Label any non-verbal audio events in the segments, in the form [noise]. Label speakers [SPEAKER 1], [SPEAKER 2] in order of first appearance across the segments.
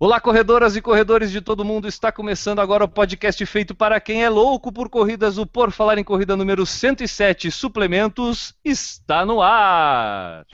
[SPEAKER 1] Olá, corredoras e corredores de todo mundo. Está começando agora o podcast feito para quem é louco por corridas. O Por Falar em Corrida número 107, Suplementos, está no ar.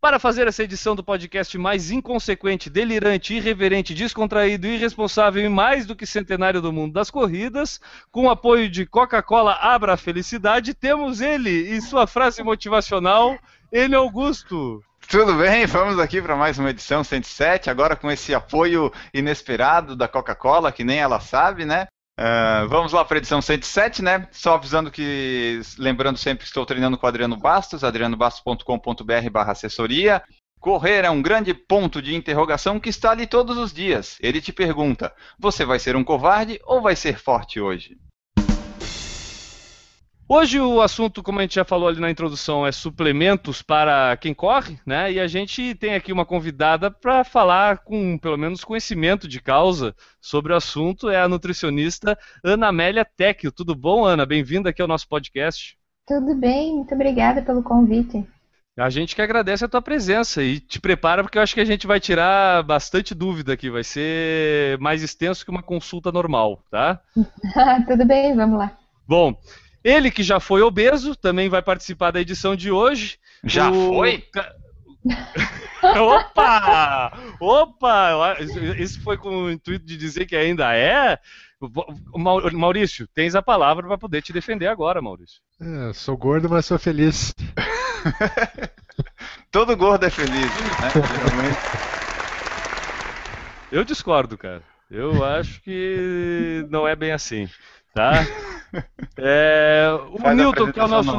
[SPEAKER 1] Para fazer essa edição do podcast mais inconsequente, delirante, irreverente, descontraído, irresponsável e mais do que centenário do mundo das corridas, com o apoio de Coca-Cola Abra a Felicidade, temos ele e sua frase motivacional, ele Augusto.
[SPEAKER 2] Tudo bem? Vamos aqui para mais uma edição 107, agora com esse apoio inesperado da Coca-Cola, que nem ela sabe, né? Uh, vamos lá para a edição 107, né? Só avisando que, lembrando sempre que estou treinando com o Adriano Bastos, adrianobastos.com.br barra assessoria. Correr é um grande ponto de interrogação que está ali todos os dias. Ele te pergunta: você vai ser um covarde ou vai ser forte hoje?
[SPEAKER 1] Hoje o assunto, como a gente já falou ali na introdução, é suplementos para quem corre, né? E a gente tem aqui uma convidada para falar com pelo menos conhecimento de causa sobre o assunto, é a nutricionista Ana Amélia Tecchio. Tudo bom, Ana? Bem-vinda aqui ao nosso podcast.
[SPEAKER 3] Tudo bem, muito obrigada pelo convite.
[SPEAKER 1] A gente que agradece a tua presença e te prepara porque eu acho que a gente vai tirar bastante dúvida aqui, vai ser mais extenso que uma consulta normal, tá? [laughs]
[SPEAKER 3] Tudo bem, vamos lá.
[SPEAKER 1] Bom, ele que já foi obeso também vai participar da edição de hoje.
[SPEAKER 2] Já o... foi? [laughs]
[SPEAKER 1] Opa! Opa! Isso foi com o intuito de dizer que ainda é? Maurício, tens a palavra para poder te defender agora, Maurício.
[SPEAKER 4] É, sou gordo, mas sou feliz. [laughs]
[SPEAKER 2] Todo gordo é feliz, né?
[SPEAKER 1] Eu discordo, cara. Eu acho que não é bem assim, tá? [laughs] É, o Faz Newton, que é o nosso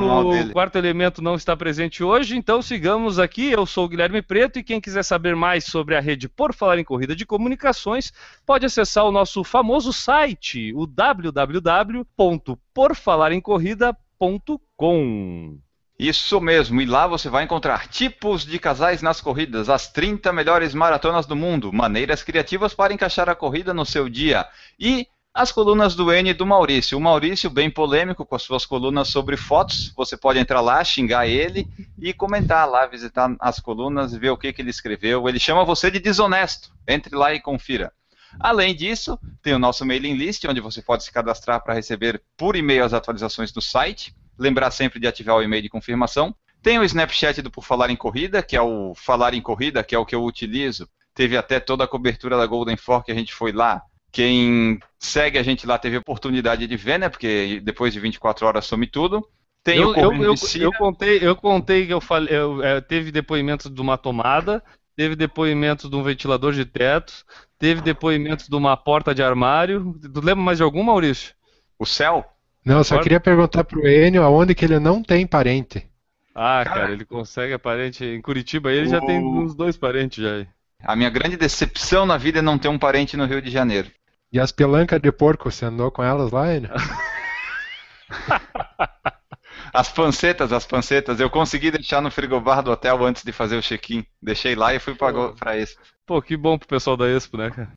[SPEAKER 1] quarto elemento, não está presente hoje, então sigamos aqui. Eu sou o Guilherme Preto e quem quiser saber mais sobre a rede Por Falar em Corrida de Comunicações pode acessar o nosso famoso site, o www.porfalaremcorrida.com.
[SPEAKER 2] Isso mesmo, e lá você vai encontrar tipos de casais nas corridas, as 30 melhores maratonas do mundo, maneiras criativas para encaixar a corrida no seu dia e as colunas do N e do Maurício. O Maurício, bem polêmico com as suas colunas sobre fotos. Você pode entrar lá, xingar ele e comentar lá, visitar as colunas, ver o que, que ele escreveu. Ele chama você de desonesto. Entre lá e confira. Além disso, tem o nosso mailing list, onde você pode se cadastrar para receber por e-mail as atualizações do site. Lembrar sempre de ativar o e-mail de confirmação. Tem o Snapchat do Por Falar em Corrida, que é o Falar em Corrida, que é o que eu utilizo. Teve até toda a cobertura da Golden Fork, a gente foi lá quem segue a gente lá teve oportunidade de ver, né? Porque depois de 24 horas some tudo.
[SPEAKER 1] Tem eu, eu, eu, eu, contei, eu contei que eu falei, eu, é, teve depoimentos de uma tomada, teve depoimentos de um ventilador de teto, teve depoimentos de uma porta de armário. Tu lembra mais de algum, Maurício?
[SPEAKER 2] O céu?
[SPEAKER 4] Não, só queria perguntar pro Enio aonde que ele não tem parente.
[SPEAKER 1] Ah, cara, cara ele consegue a parente em Curitiba, ele o... já tem uns dois parentes já.
[SPEAKER 2] A minha grande decepção na vida é não ter um parente no Rio de Janeiro.
[SPEAKER 4] E as pelancas de porco, você andou com elas lá, ainda? [laughs]
[SPEAKER 2] as pancetas, as pancetas. Eu consegui deixar no frigobar do hotel antes de fazer o check-in. Deixei lá e fui para Expo.
[SPEAKER 1] Pô, que bom pro pessoal da Expo, né, cara?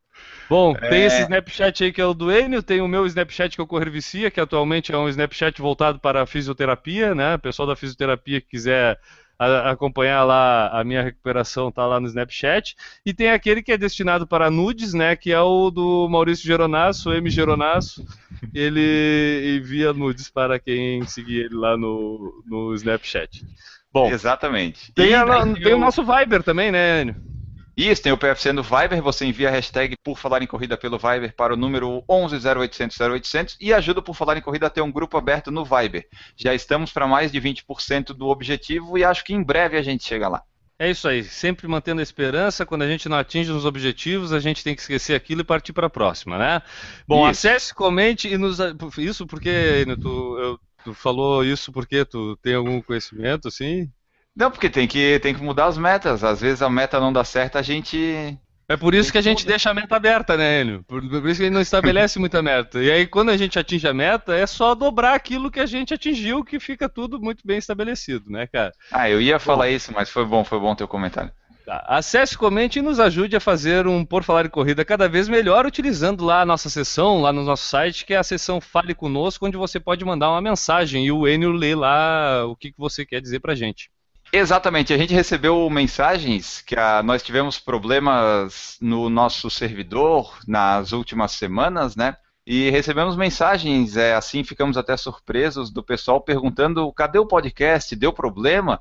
[SPEAKER 1] Bom, é... tem esse Snapchat aí que é o do Enio, tem o meu Snapchat que é o Correr Vicia, que atualmente é um Snapchat voltado para a fisioterapia, né? O pessoal da fisioterapia que quiser a, acompanhar lá a minha recuperação, tá lá no Snapchat. E tem aquele que é destinado para nudes, né? Que é o do Maurício Geronasso, M. Geronasso. Ele envia nudes para quem seguir ele lá no, no Snapchat.
[SPEAKER 2] Bom, exatamente.
[SPEAKER 1] Tem, a, tem o nosso Viber também, né, Enio?
[SPEAKER 2] Isso, tem o PFC no Viber, você envia a hashtag por falar em corrida pelo Viber para o número 110800 0800 e ajuda por falar em corrida a ter um grupo aberto no Viber. Já estamos para mais de 20% do objetivo e acho que em breve a gente chega lá.
[SPEAKER 1] É isso aí, sempre mantendo a esperança, quando a gente não atinge os objetivos, a gente tem que esquecer aquilo e partir para a próxima, né? Bom, isso. acesse, comente e nos... Isso porque, tu, eu, tu falou isso porque tu tem algum conhecimento, assim?
[SPEAKER 2] Não, porque tem que, tem que mudar as metas. Às vezes a meta não dá certo, a gente
[SPEAKER 1] É por isso que a gente deixa a meta aberta, né, Enio? Por, por isso que a gente não estabelece muita meta. E aí, quando a gente atinge a meta, é só dobrar aquilo que a gente atingiu, que fica tudo muito bem estabelecido, né, cara?
[SPEAKER 2] Ah, eu ia falar isso, mas foi bom, foi bom teu comentário.
[SPEAKER 1] Tá. Acesse, comente e nos ajude a fazer um Por Falar em Corrida cada vez melhor, utilizando lá a nossa sessão, lá no nosso site, que é a sessão Fale Conosco, onde você pode mandar uma mensagem e o Enio lê lá o que, que você quer dizer pra gente.
[SPEAKER 2] Exatamente, a gente recebeu mensagens que a, nós tivemos problemas no nosso servidor nas últimas semanas, né? E recebemos mensagens, é, assim ficamos até surpresos do pessoal perguntando cadê o podcast, deu problema?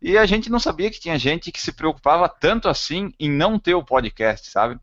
[SPEAKER 2] E a gente não sabia que tinha gente que se preocupava tanto assim em não ter o podcast, sabe?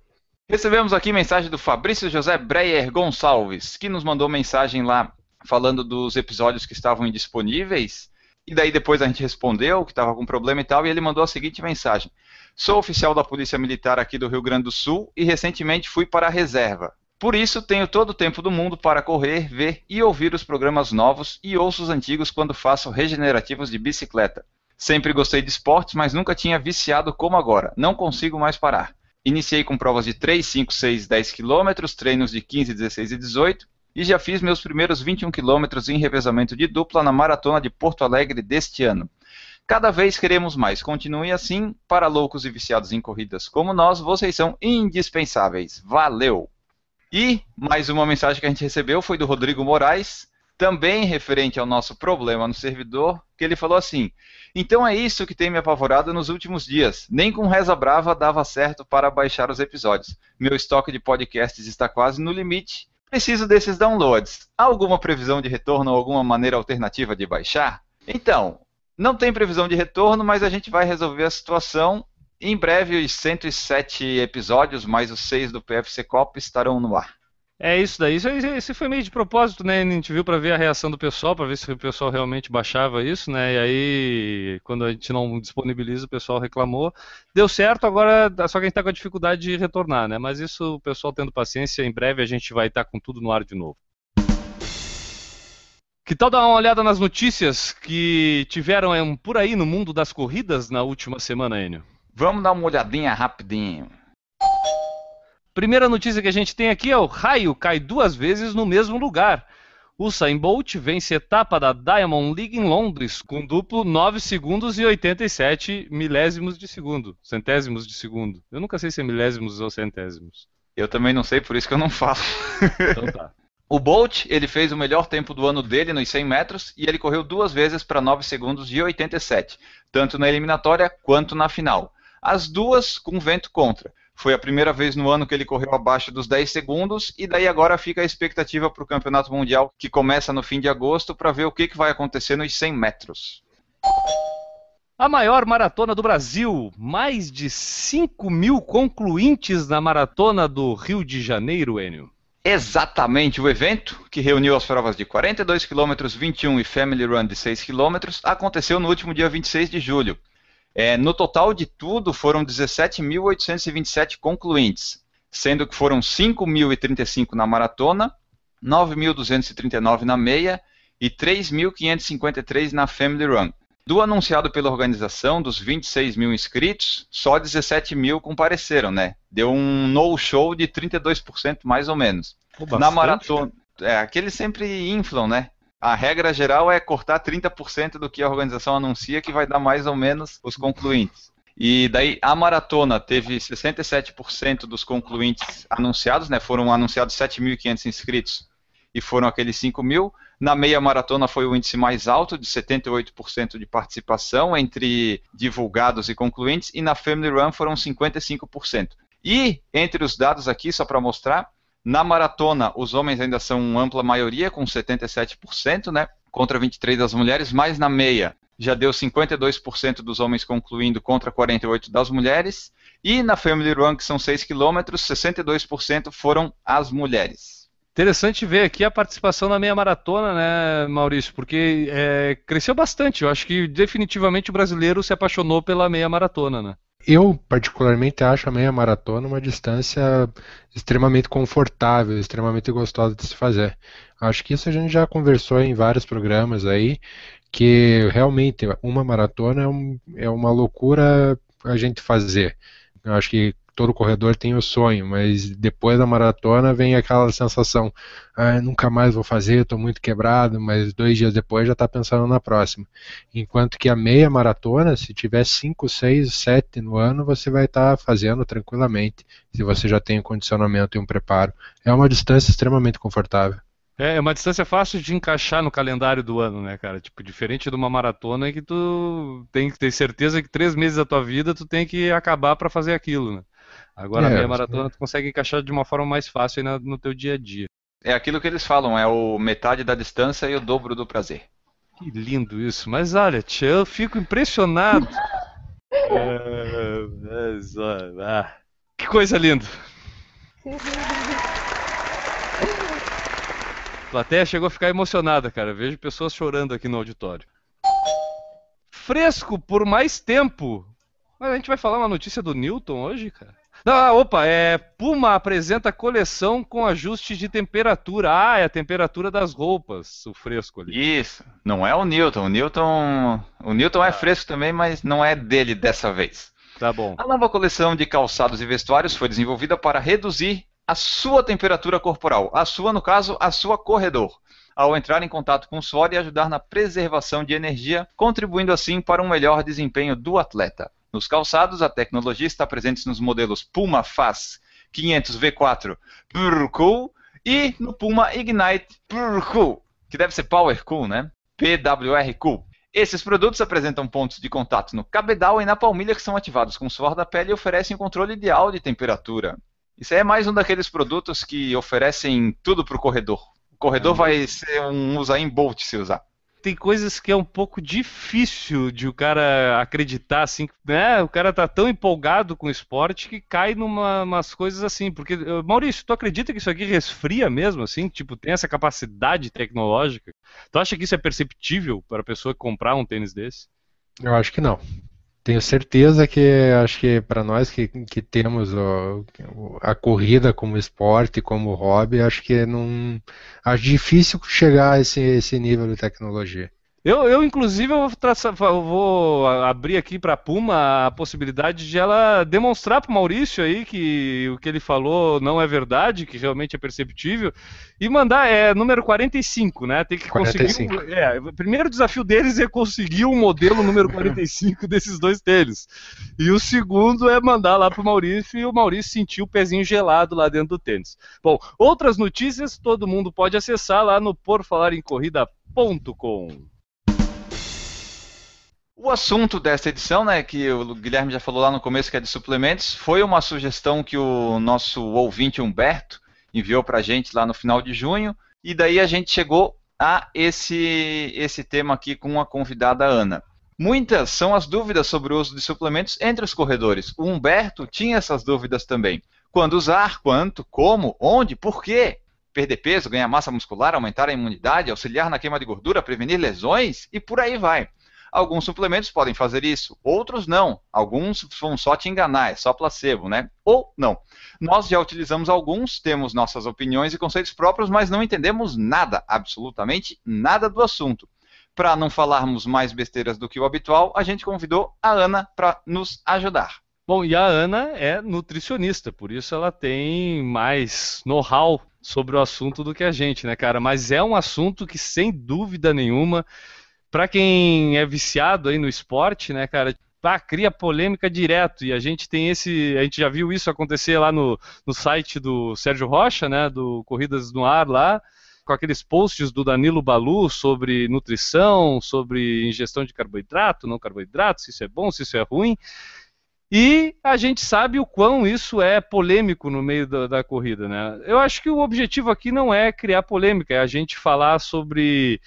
[SPEAKER 2] Recebemos aqui mensagem do Fabrício José Breyer Gonçalves, que nos mandou mensagem lá falando dos episódios que estavam indisponíveis. E daí depois a gente respondeu que estava com problema e tal, e ele mandou a seguinte mensagem: Sou oficial da Polícia Militar aqui do Rio Grande do Sul e recentemente fui para a reserva. Por isso tenho todo o tempo do mundo para correr, ver e ouvir os programas novos e ouço os antigos quando faço regenerativos de bicicleta. Sempre gostei de esportes, mas nunca tinha viciado como agora. Não consigo mais parar. Iniciei com provas de 3, 5, 6, 10 quilômetros, treinos de 15, 16 e 18 e já fiz meus primeiros 21 quilômetros em revezamento de dupla na maratona de Porto Alegre deste ano. Cada vez queremos mais. Continue assim. Para loucos e viciados em corridas como nós, vocês são indispensáveis. Valeu! E mais uma mensagem que a gente recebeu foi do Rodrigo Moraes, também referente ao nosso problema no servidor, que ele falou assim: Então é isso que tem me apavorado nos últimos dias. Nem com reza brava dava certo para baixar os episódios. Meu estoque de podcasts está quase no limite Preciso desses downloads. Há alguma previsão de retorno ou alguma maneira alternativa de baixar? Então, não tem previsão de retorno, mas a gente vai resolver a situação. Em breve, os 107 episódios, mais os 6 do PFC Cop, estarão no ar.
[SPEAKER 1] É isso daí. Isso, isso foi meio de propósito, né? A gente viu para ver a reação do pessoal, para ver se o pessoal realmente baixava isso, né? E aí, quando a gente não disponibiliza, o pessoal reclamou. Deu certo, agora só que a gente está com a dificuldade de retornar, né? Mas isso, o pessoal tendo paciência, em breve a gente vai estar tá com tudo no ar de novo. Que tal dar uma olhada nas notícias que tiveram um, por aí no mundo das corridas na última semana, Enio?
[SPEAKER 2] Vamos dar uma olhadinha rapidinho.
[SPEAKER 1] Primeira notícia que a gente tem aqui é o raio cai duas vezes no mesmo lugar. O Usain Bolt vence etapa da Diamond League em Londres com duplo 9 segundos e 87 milésimos de segundo, centésimos de segundo. Eu nunca sei se é milésimos ou centésimos.
[SPEAKER 2] Eu também não sei, por isso que eu não falo. Então tá. [laughs] O Bolt, ele fez o melhor tempo do ano dele nos 100 metros e ele correu duas vezes para 9 segundos e 87, tanto na eliminatória quanto na final. As duas com vento contra. Foi a primeira vez no ano que ele correu abaixo dos 10 segundos, e daí agora fica a expectativa para o Campeonato Mundial, que começa no fim de agosto, para ver o que, que vai acontecer nos 100 metros.
[SPEAKER 1] A maior maratona do Brasil, mais de 5 mil concluintes na maratona do Rio de Janeiro, Enio.
[SPEAKER 2] Exatamente, o evento, que reuniu as provas de 42 km, 21 e Family Run de 6 km, aconteceu no último dia 26 de julho. É, no total de tudo, foram 17.827 concluintes, sendo que foram 5.035 na maratona, 9.239 na meia e 3.553 na Family Run. Do anunciado pela organização, dos 26 mil inscritos, só 17 mil compareceram, né? Deu um no-show de 32% mais ou menos. Pô, na maratona. É, aqueles sempre inflam, né? A regra geral é cortar 30% do que a organização anuncia, que vai dar mais ou menos os concluintes. E daí a maratona teve 67% dos concluintes anunciados, né? Foram anunciados 7.500 inscritos e foram aqueles 5 mil. Na meia maratona foi o índice mais alto, de 78% de participação entre divulgados e concluintes, e na Family Run foram 55%. E entre os dados aqui, só para mostrar, na maratona, os homens ainda são ampla maioria, com 77%, né? Contra 23% das mulheres, mas na meia já deu 52% dos homens concluindo contra 48% das mulheres. E na Family Run, que são 6 km, 62% foram as mulheres.
[SPEAKER 1] Interessante ver aqui a participação na meia maratona, né, Maurício? Porque é, cresceu bastante. Eu acho que definitivamente o brasileiro se apaixonou pela meia maratona, né?
[SPEAKER 4] Eu, particularmente, acho a meia maratona uma distância extremamente confortável, extremamente gostosa de se fazer. Acho que isso a gente já conversou em vários programas aí, que realmente uma maratona é, um, é uma loucura a gente fazer. Eu acho que todo corredor tem o sonho, mas depois da maratona vem aquela sensação, ah, nunca mais vou fazer, estou muito quebrado, mas dois dias depois já está pensando na próxima. Enquanto que a meia maratona, se tiver 5, 6, 7 no ano, você vai estar tá fazendo tranquilamente, se você já tem um condicionamento e um preparo. É uma distância extremamente confortável.
[SPEAKER 1] É, é uma distância fácil de encaixar no calendário do ano, né, cara? Tipo, diferente de uma maratona que tu tem que ter certeza que três meses da tua vida tu tem que acabar para fazer aquilo, né? Agora é, a meia maratona tu consegue encaixar de uma forma mais fácil no, no teu dia a dia.
[SPEAKER 2] É aquilo que eles falam, é o metade da distância e o dobro do prazer.
[SPEAKER 1] Que lindo isso. Mas olha, tia, eu fico impressionado. [laughs] é, é, ah, que coisa linda. [laughs] A plateia chegou a ficar emocionada, cara. vejo pessoas chorando aqui no auditório. Fresco por mais tempo. Mas a gente vai falar uma notícia do Newton hoje, cara? Ah, opa, é Puma apresenta coleção com ajuste de temperatura. Ah, é a temperatura das roupas, o fresco ali.
[SPEAKER 2] Isso, não é o Newton. O Newton, o Newton é ah. fresco também, mas não é dele dessa vez.
[SPEAKER 1] Tá bom.
[SPEAKER 2] A nova coleção de calçados e vestuários foi desenvolvida para reduzir a sua temperatura corporal, a sua, no caso, a sua corredor, ao entrar em contato com o suor e ajudar na preservação de energia, contribuindo assim para um melhor desempenho do atleta. Nos calçados, a tecnologia está presente nos modelos Puma Faz 500 V4 Pure Cool e no Puma Ignite Pure Cool, que deve ser Power Cool, né? PWR Cool. Esses produtos apresentam pontos de contato no cabedal e na palmilha que são ativados com o suor da pele e oferecem um controle ideal de temperatura. Isso aí é mais um daqueles produtos que oferecem tudo para o corredor. O corredor é. vai ser um Usain Bolt se usar.
[SPEAKER 1] Tem coisas que é um pouco difícil de o cara acreditar, assim, né? O cara tá tão empolgado com o esporte que cai numa umas coisas assim. Porque, Maurício, tu acredita que isso aqui resfria mesmo, assim? Tipo, tem essa capacidade tecnológica? Tu acha que isso é perceptível para a pessoa comprar um tênis desse?
[SPEAKER 4] Eu acho que não. Tenho certeza que acho que para nós que, que temos o, a corrida como esporte, como hobby, acho que não acho difícil chegar a esse, esse nível de tecnologia.
[SPEAKER 1] Eu, eu inclusive, eu vou, traçar, vou abrir aqui para a Puma a possibilidade de ela demonstrar para o Maurício aí que o que ele falou não é verdade, que realmente é perceptível, e mandar, é número 45, né? Tem que 45. conseguir. É, o primeiro desafio deles é conseguir o um modelo número 45 [laughs] desses dois tênis. E o segundo é mandar lá para o Maurício e o Maurício sentir o pezinho gelado lá dentro do tênis. Bom, outras notícias todo mundo pode acessar lá no porfalarencorrida.com.
[SPEAKER 2] O assunto desta edição, né, que o Guilherme já falou lá no começo, que é de suplementos, foi uma sugestão que o nosso ouvinte Humberto enviou para a gente lá no final de junho, e daí a gente chegou a esse, esse tema aqui com a convidada Ana. Muitas são as dúvidas sobre o uso de suplementos entre os corredores. O Humberto tinha essas dúvidas também. Quando usar, quanto, como, onde, por quê? Perder peso, ganhar massa muscular, aumentar a imunidade, auxiliar na queima de gordura, prevenir lesões e por aí vai. Alguns suplementos podem fazer isso, outros não. Alguns vão só te enganar, é só placebo, né? Ou não. Nós já utilizamos alguns, temos nossas opiniões e conceitos próprios, mas não entendemos nada, absolutamente nada do assunto. Para não falarmos mais besteiras do que o habitual, a gente convidou a Ana para nos ajudar.
[SPEAKER 1] Bom, e a Ana é nutricionista, por isso ela tem mais know-how sobre o assunto do que a gente, né, cara? Mas é um assunto que, sem dúvida nenhuma, para quem é viciado aí no esporte, né, cara, cria polêmica direto. E a gente tem esse. A gente já viu isso acontecer lá no, no site do Sérgio Rocha, né? Do Corridas no Ar lá, com aqueles posts do Danilo Balu sobre nutrição, sobre ingestão de carboidrato, não carboidrato, se isso é bom, se isso é ruim. E a gente sabe o quão isso é polêmico no meio da, da corrida, né? Eu acho que o objetivo aqui não é criar polêmica, é a gente falar sobre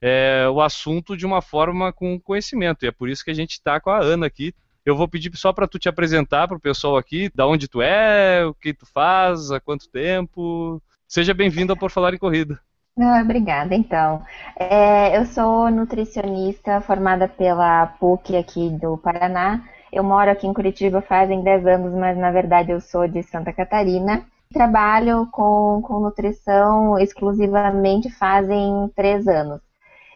[SPEAKER 1] é, o assunto de uma forma com conhecimento. E é por isso que a gente está com a Ana aqui. Eu vou pedir só para tu te apresentar para o pessoal aqui, da onde tu é, o que tu faz, há quanto tempo. Seja bem-vinda Por Falar em Corrida.
[SPEAKER 3] Ah, obrigada, então. É, eu sou nutricionista formada pela PUC aqui do Paraná. Eu moro aqui em Curitiba fazem 10 anos, mas na verdade eu sou de Santa Catarina. Trabalho com, com nutrição exclusivamente fazem 3 anos.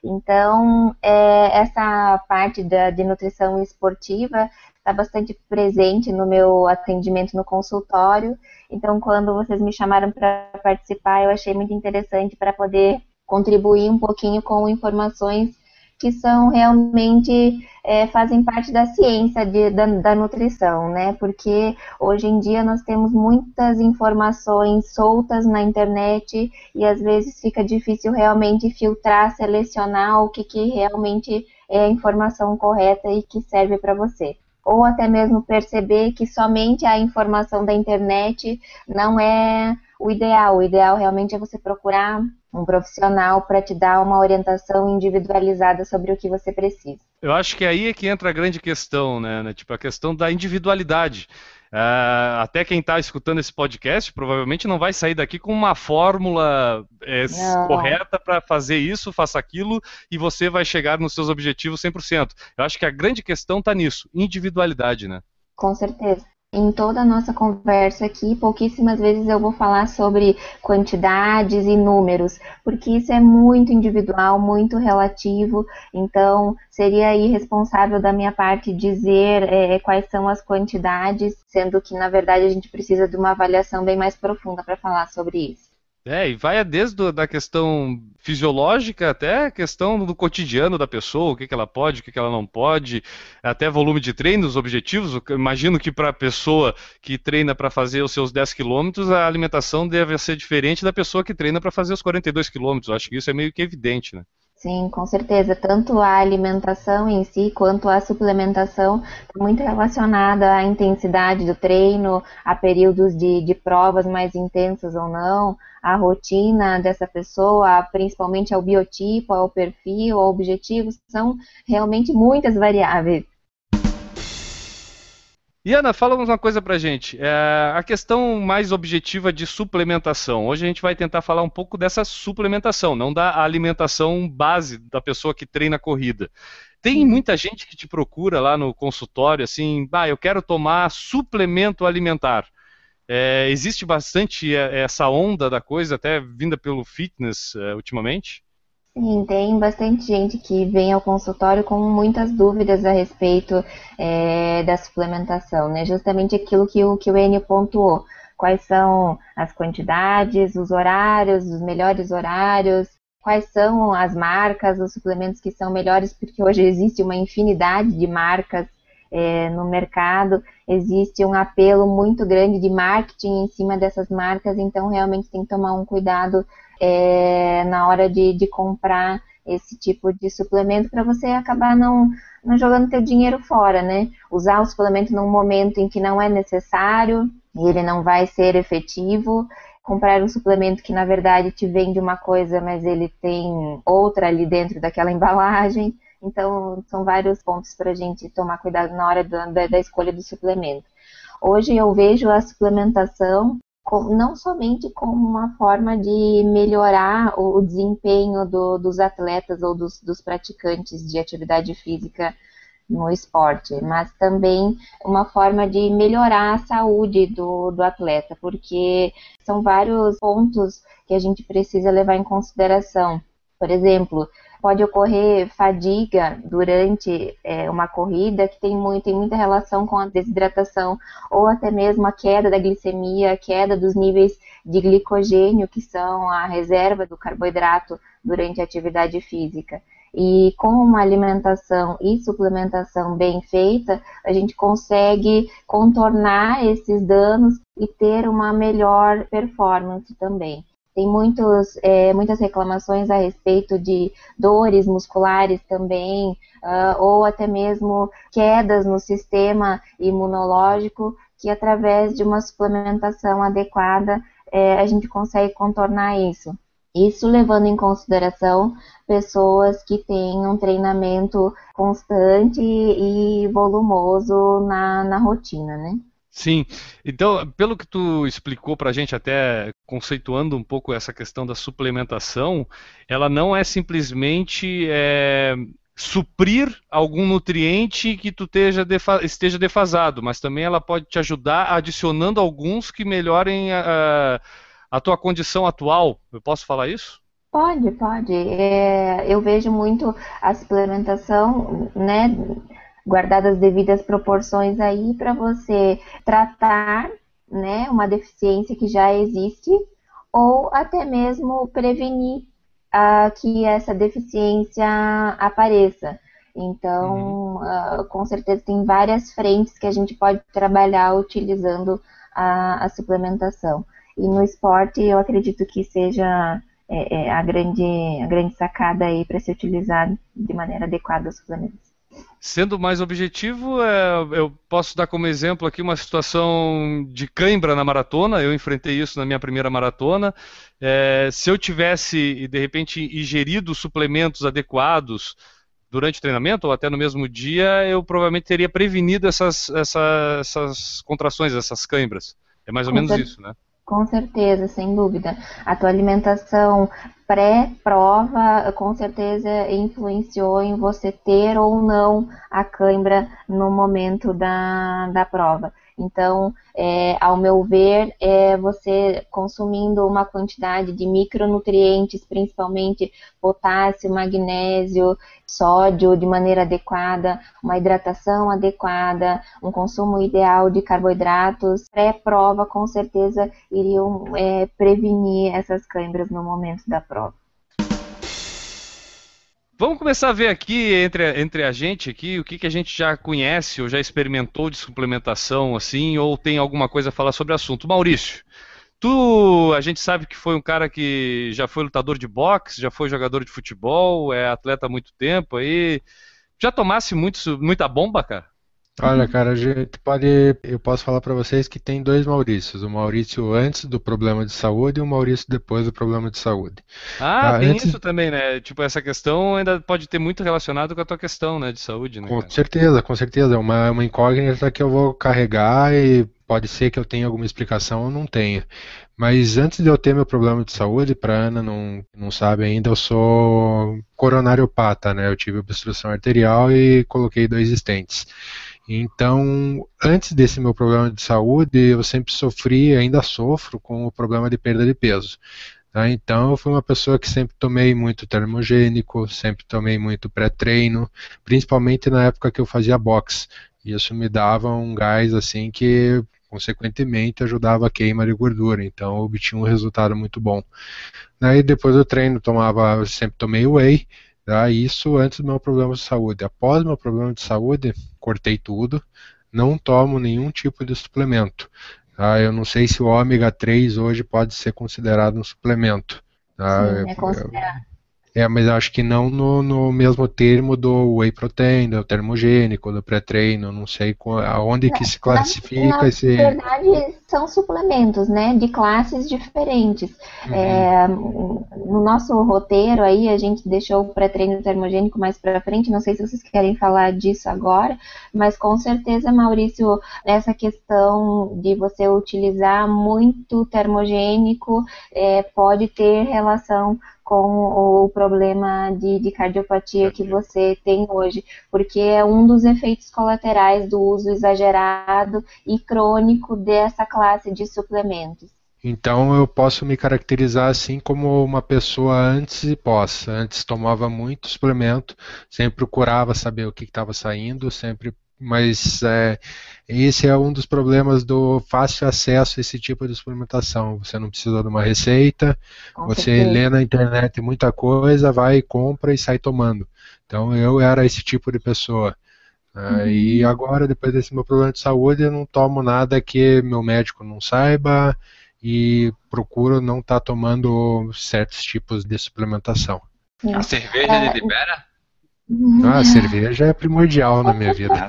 [SPEAKER 3] Então, é, essa parte da, de nutrição esportiva está bastante presente no meu atendimento no consultório. Então, quando vocês me chamaram para participar, eu achei muito interessante para poder contribuir um pouquinho com informações que são realmente é, fazem parte da ciência de, da, da, nutrição, né? Porque hoje em dia nós temos muitas informações soltas na internet e às vezes fica difícil realmente filtrar, selecionar o que, que realmente é a informação correta e que serve para você ou até mesmo perceber que somente a informação da internet não é o ideal. O ideal realmente é você procurar um profissional para te dar uma orientação individualizada sobre o que você precisa.
[SPEAKER 1] Eu acho que aí é que entra a grande questão, né? né? Tipo, a questão da individualidade. Uh, até quem está escutando esse podcast provavelmente não vai sair daqui com uma fórmula é, correta para fazer isso, faça aquilo e você vai chegar nos seus objetivos 100%. Eu acho que a grande questão está nisso, individualidade, né?
[SPEAKER 3] Com certeza. Em toda a nossa conversa aqui, pouquíssimas vezes eu vou falar sobre quantidades e números, porque isso é muito individual, muito relativo, então seria irresponsável da minha parte dizer é, quais são as quantidades, sendo que na verdade a gente precisa de uma avaliação bem mais profunda para falar sobre isso.
[SPEAKER 1] É, e vai desde a questão fisiológica até a questão do cotidiano da pessoa, o que, que ela pode, o que, que ela não pode, até volume de treino, os objetivos. Imagino que para a pessoa que treina para fazer os seus 10 quilômetros, a alimentação deve ser diferente da pessoa que treina para fazer os 42 quilômetros. Acho que isso é meio que evidente, né?
[SPEAKER 3] Sim, com certeza. Tanto a alimentação em si quanto a suplementação está muito relacionada à intensidade do treino, a períodos de, de provas mais intensas ou não, a rotina dessa pessoa, principalmente ao biotipo, ao perfil, ao objetivo, são realmente muitas variáveis.
[SPEAKER 1] E Ana, fala uma coisa pra gente. É, a questão mais objetiva de suplementação. Hoje a gente vai tentar falar um pouco dessa suplementação, não da alimentação base da pessoa que treina corrida. Tem muita gente que te procura lá no consultório assim, bah, eu quero tomar suplemento alimentar. É, existe bastante é, essa onda da coisa, até vinda pelo fitness é, ultimamente?
[SPEAKER 3] Sim, tem bastante gente que vem ao consultório com muitas dúvidas a respeito é, da suplementação, né? Justamente aquilo que o, que o Enio pontuou. Quais são as quantidades, os horários, os melhores horários, quais são as marcas, os suplementos que são melhores, porque hoje existe uma infinidade de marcas é, no mercado, existe um apelo muito grande de marketing em cima dessas marcas, então realmente tem que tomar um cuidado é, na hora de, de comprar esse tipo de suplemento para você acabar não, não jogando teu dinheiro fora, né? Usar o suplemento num momento em que não é necessário e ele não vai ser efetivo. Comprar um suplemento que na verdade te vende uma coisa, mas ele tem outra ali dentro daquela [laughs] embalagem. Então, são vários pontos para a gente tomar cuidado na hora da, da escolha do suplemento. Hoje eu vejo a suplementação não somente como uma forma de melhorar o desempenho do, dos atletas ou dos, dos praticantes de atividade física no esporte, mas também uma forma de melhorar a saúde do, do atleta, porque são vários pontos que a gente precisa levar em consideração. Por exemplo, pode ocorrer fadiga durante é, uma corrida que tem, muito, tem muita relação com a desidratação ou até mesmo a queda da glicemia, a queda dos níveis de glicogênio, que são a reserva do carboidrato durante a atividade física. E com uma alimentação e suplementação bem feita, a gente consegue contornar esses danos e ter uma melhor performance também. Tem muitos, é, muitas reclamações a respeito de dores musculares também, uh, ou até mesmo quedas no sistema imunológico, que através de uma suplementação adequada é, a gente consegue contornar isso. Isso levando em consideração pessoas que têm um treinamento constante e volumoso na, na rotina, né?
[SPEAKER 1] Sim, então, pelo que tu explicou para a gente, até conceituando um pouco essa questão da suplementação, ela não é simplesmente é, suprir algum nutriente que tu esteja, defa esteja defasado, mas também ela pode te ajudar adicionando alguns que melhorem a, a tua condição atual. Eu posso falar isso?
[SPEAKER 3] Pode, pode. É, eu vejo muito a suplementação, né? Guardadas as devidas proporções aí para você tratar né, uma deficiência que já existe ou até mesmo prevenir uh, que essa deficiência apareça. Então, uhum. uh, com certeza tem várias frentes que a gente pode trabalhar utilizando a, a suplementação. E no esporte, eu acredito que seja é, é, a, grande, a grande sacada aí para se utilizar de maneira adequada os suplementos.
[SPEAKER 1] Sendo mais objetivo, é, eu posso dar como exemplo aqui uma situação de cãibra na maratona. Eu enfrentei isso na minha primeira maratona. É, se eu tivesse, de repente, ingerido suplementos adequados durante o treinamento ou até no mesmo dia, eu provavelmente teria prevenido essas, essas, essas contrações, essas cãibras. É mais ou menos isso, né?
[SPEAKER 3] Com certeza, sem dúvida. A tua alimentação pré-prova com certeza influenciou em você ter ou não a cãibra no momento da, da prova. Então, é, ao meu ver, é você consumindo uma quantidade de micronutrientes, principalmente potássio, magnésio, sódio de maneira adequada, uma hidratação adequada, um consumo ideal de carboidratos, pré-prova com certeza iriam é, prevenir essas câimbras no momento da prova.
[SPEAKER 1] Vamos começar a ver aqui entre, entre a gente aqui o que, que a gente já conhece ou já experimentou de suplementação assim, ou tem alguma coisa a falar sobre o assunto. Maurício, tu a gente sabe que foi um cara que já foi lutador de boxe, já foi jogador de futebol, é atleta há muito tempo aí. Já tomasse muito, muita bomba, cara?
[SPEAKER 4] Olha, cara, a gente pode. Eu posso falar para vocês que tem dois Maurícios: o Maurício antes do problema de saúde e o Maurício depois do problema de saúde.
[SPEAKER 1] Ah, ah tem antes... isso também, né? Tipo, essa questão ainda pode ter muito relacionado com a tua questão, né, de saúde, né?
[SPEAKER 4] Com cara? certeza, com certeza. É uma, uma incógnita que eu vou carregar e pode ser que eu tenha alguma explicação ou não tenha. Mas antes de eu ter meu problema de saúde, para Ana não, não sabe ainda, eu sou coronariopata, né? Eu tive obstrução arterial e coloquei dois estentes. Então, antes desse meu problema de saúde, eu sempre sofri, ainda sofro com o problema de perda de peso. Tá? Então, eu fui uma pessoa que sempre tomei muito termogênico, sempre tomei muito pré-treino, principalmente na época que eu fazia boxe. Isso me dava um gás assim que, consequentemente, ajudava a queima de gordura. Então, eu obtinha um resultado muito bom. Daí, depois do treino, tomava, sempre tomei whey. Tá? Isso antes do meu problema de saúde. Após meu problema de saúde, cortei tudo, não tomo nenhum tipo de suplemento. Tá? Eu não sei se o ômega 3 hoje pode ser considerado um suplemento. Tá? Sim, é considerado. É, mas acho que não no, no, mesmo termo do whey protein, do termogênico, do pré-treino, não sei aonde que se classifica
[SPEAKER 3] na,
[SPEAKER 4] esse...
[SPEAKER 3] Na verdade, são suplementos, né, de classes diferentes. Uhum. É, no nosso roteiro aí, a gente deixou o pré-treino termogênico mais para frente, não sei se vocês querem falar disso agora, mas com certeza, Maurício, essa questão de você utilizar muito termogênico é, pode ter relação com o problema de, de cardiopatia que você tem hoje, porque é um dos efeitos colaterais do uso exagerado e crônico dessa classe de suplementos.
[SPEAKER 4] Então eu posso me caracterizar assim como uma pessoa antes e pós. Antes tomava muito suplemento, sempre procurava saber o que estava saindo, sempre mas é, esse é um dos problemas do fácil acesso a esse tipo de suplementação. Você não precisa de uma receita, Com você certeza. lê na internet muita coisa, vai, compra e sai tomando. Então eu era esse tipo de pessoa. Uhum. E agora, depois desse meu problema de saúde, eu não tomo nada que meu médico não saiba e procuro não estar tá tomando certos tipos de suplementação.
[SPEAKER 2] A cerveja é... libera?
[SPEAKER 4] Ah, a cerveja é primordial na minha [laughs] vida.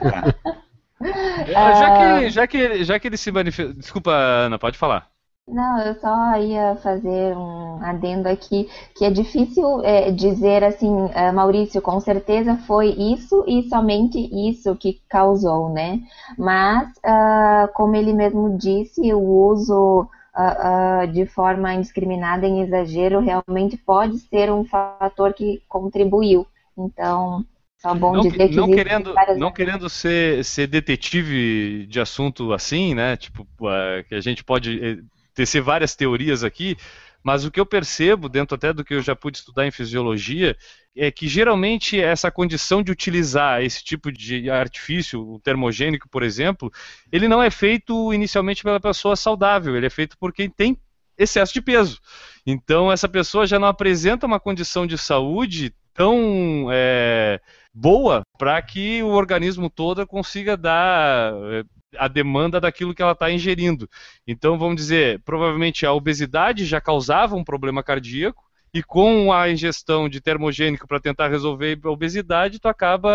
[SPEAKER 1] Ah, já, que, já, que, já que ele se manifesta. Desculpa, Ana, pode falar.
[SPEAKER 3] Não, eu só ia fazer um adendo aqui, que é difícil é, dizer assim, uh, Maurício, com certeza foi isso e somente isso que causou, né? Mas, uh, como ele mesmo disse, o uso uh, de forma indiscriminada, em exagero, realmente pode ser um fator que contribuiu. Então, bom não, dizer que
[SPEAKER 1] não querendo não querendo ser, ser detetive de assunto assim, né? Tipo, uh, que a gente pode eh, tecer várias teorias aqui, Mas o que eu percebo, dentro até do que eu já pude estudar em fisiologia, é que geralmente essa condição de utilizar esse tipo de artifício, o termogênico, por exemplo, ele não é feito inicialmente pela pessoa saudável, ele é feito por quem tem excesso de peso. Então essa pessoa já não apresenta uma condição de saúde tão é, boa para que o organismo todo consiga dar é, a demanda daquilo que ela está ingerindo. Então, vamos dizer, provavelmente a obesidade já causava um problema cardíaco, e com a ingestão de termogênico para tentar resolver a obesidade, tu acaba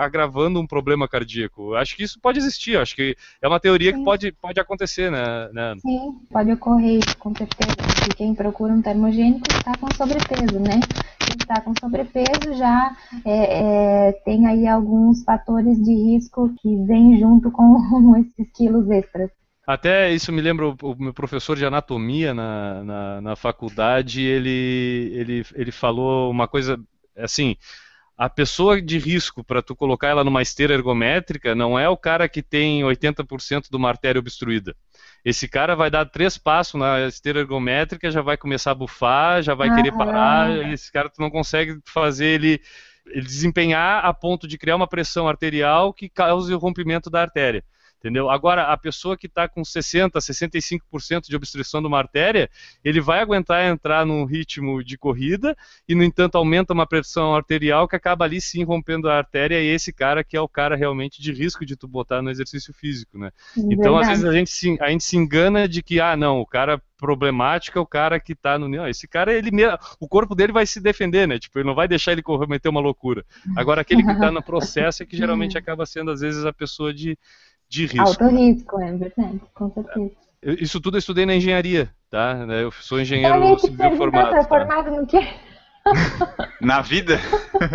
[SPEAKER 1] agravando um problema cardíaco. Acho que isso pode existir, acho que é uma teoria Sim. que pode, pode acontecer, né, né?
[SPEAKER 3] Sim, pode ocorrer isso, com certeza. Porque quem procura um termogênico está com sobrepeso, né? Está com sobrepeso já é, é, tem aí alguns fatores de risco que vêm junto com [laughs] esses quilos extras.
[SPEAKER 1] Até isso me lembra o, o meu professor de anatomia na, na, na, faculdade, ele, ele, ele falou uma coisa assim. A pessoa de risco para tu colocar ela numa esteira ergométrica não é o cara que tem 80% de uma artéria obstruída. Esse cara vai dar três passos na esteira ergométrica, já vai começar a bufar, já vai ah, querer parar. Esse cara tu não consegue fazer ele, ele desempenhar a ponto de criar uma pressão arterial que cause o rompimento da artéria. Entendeu? Agora, a pessoa que está com 60%, 65% de obstrução de uma artéria, ele vai aguentar entrar num ritmo de corrida e, no entanto, aumenta uma pressão arterial que acaba ali sim rompendo a artéria e esse cara que é o cara realmente de risco de tu botar no exercício físico, né? Verdade. Então, às vezes, a gente, se, a gente se engana de que, ah, não, o cara problemático é o cara que está no. Não, esse cara, ele o corpo dele vai se defender, né? Tipo, ele não vai deixar ele cometer uma loucura. Agora, aquele que está no processo é que geralmente [laughs] acaba sendo, às vezes, a pessoa de de risco.
[SPEAKER 3] Alto risco, é verdade, com certeza.
[SPEAKER 1] Isso tudo eu estudei na engenharia, tá? Eu sou engenheiro então, civil formado.
[SPEAKER 3] Tá? formado no quê? [laughs]
[SPEAKER 2] Na vida?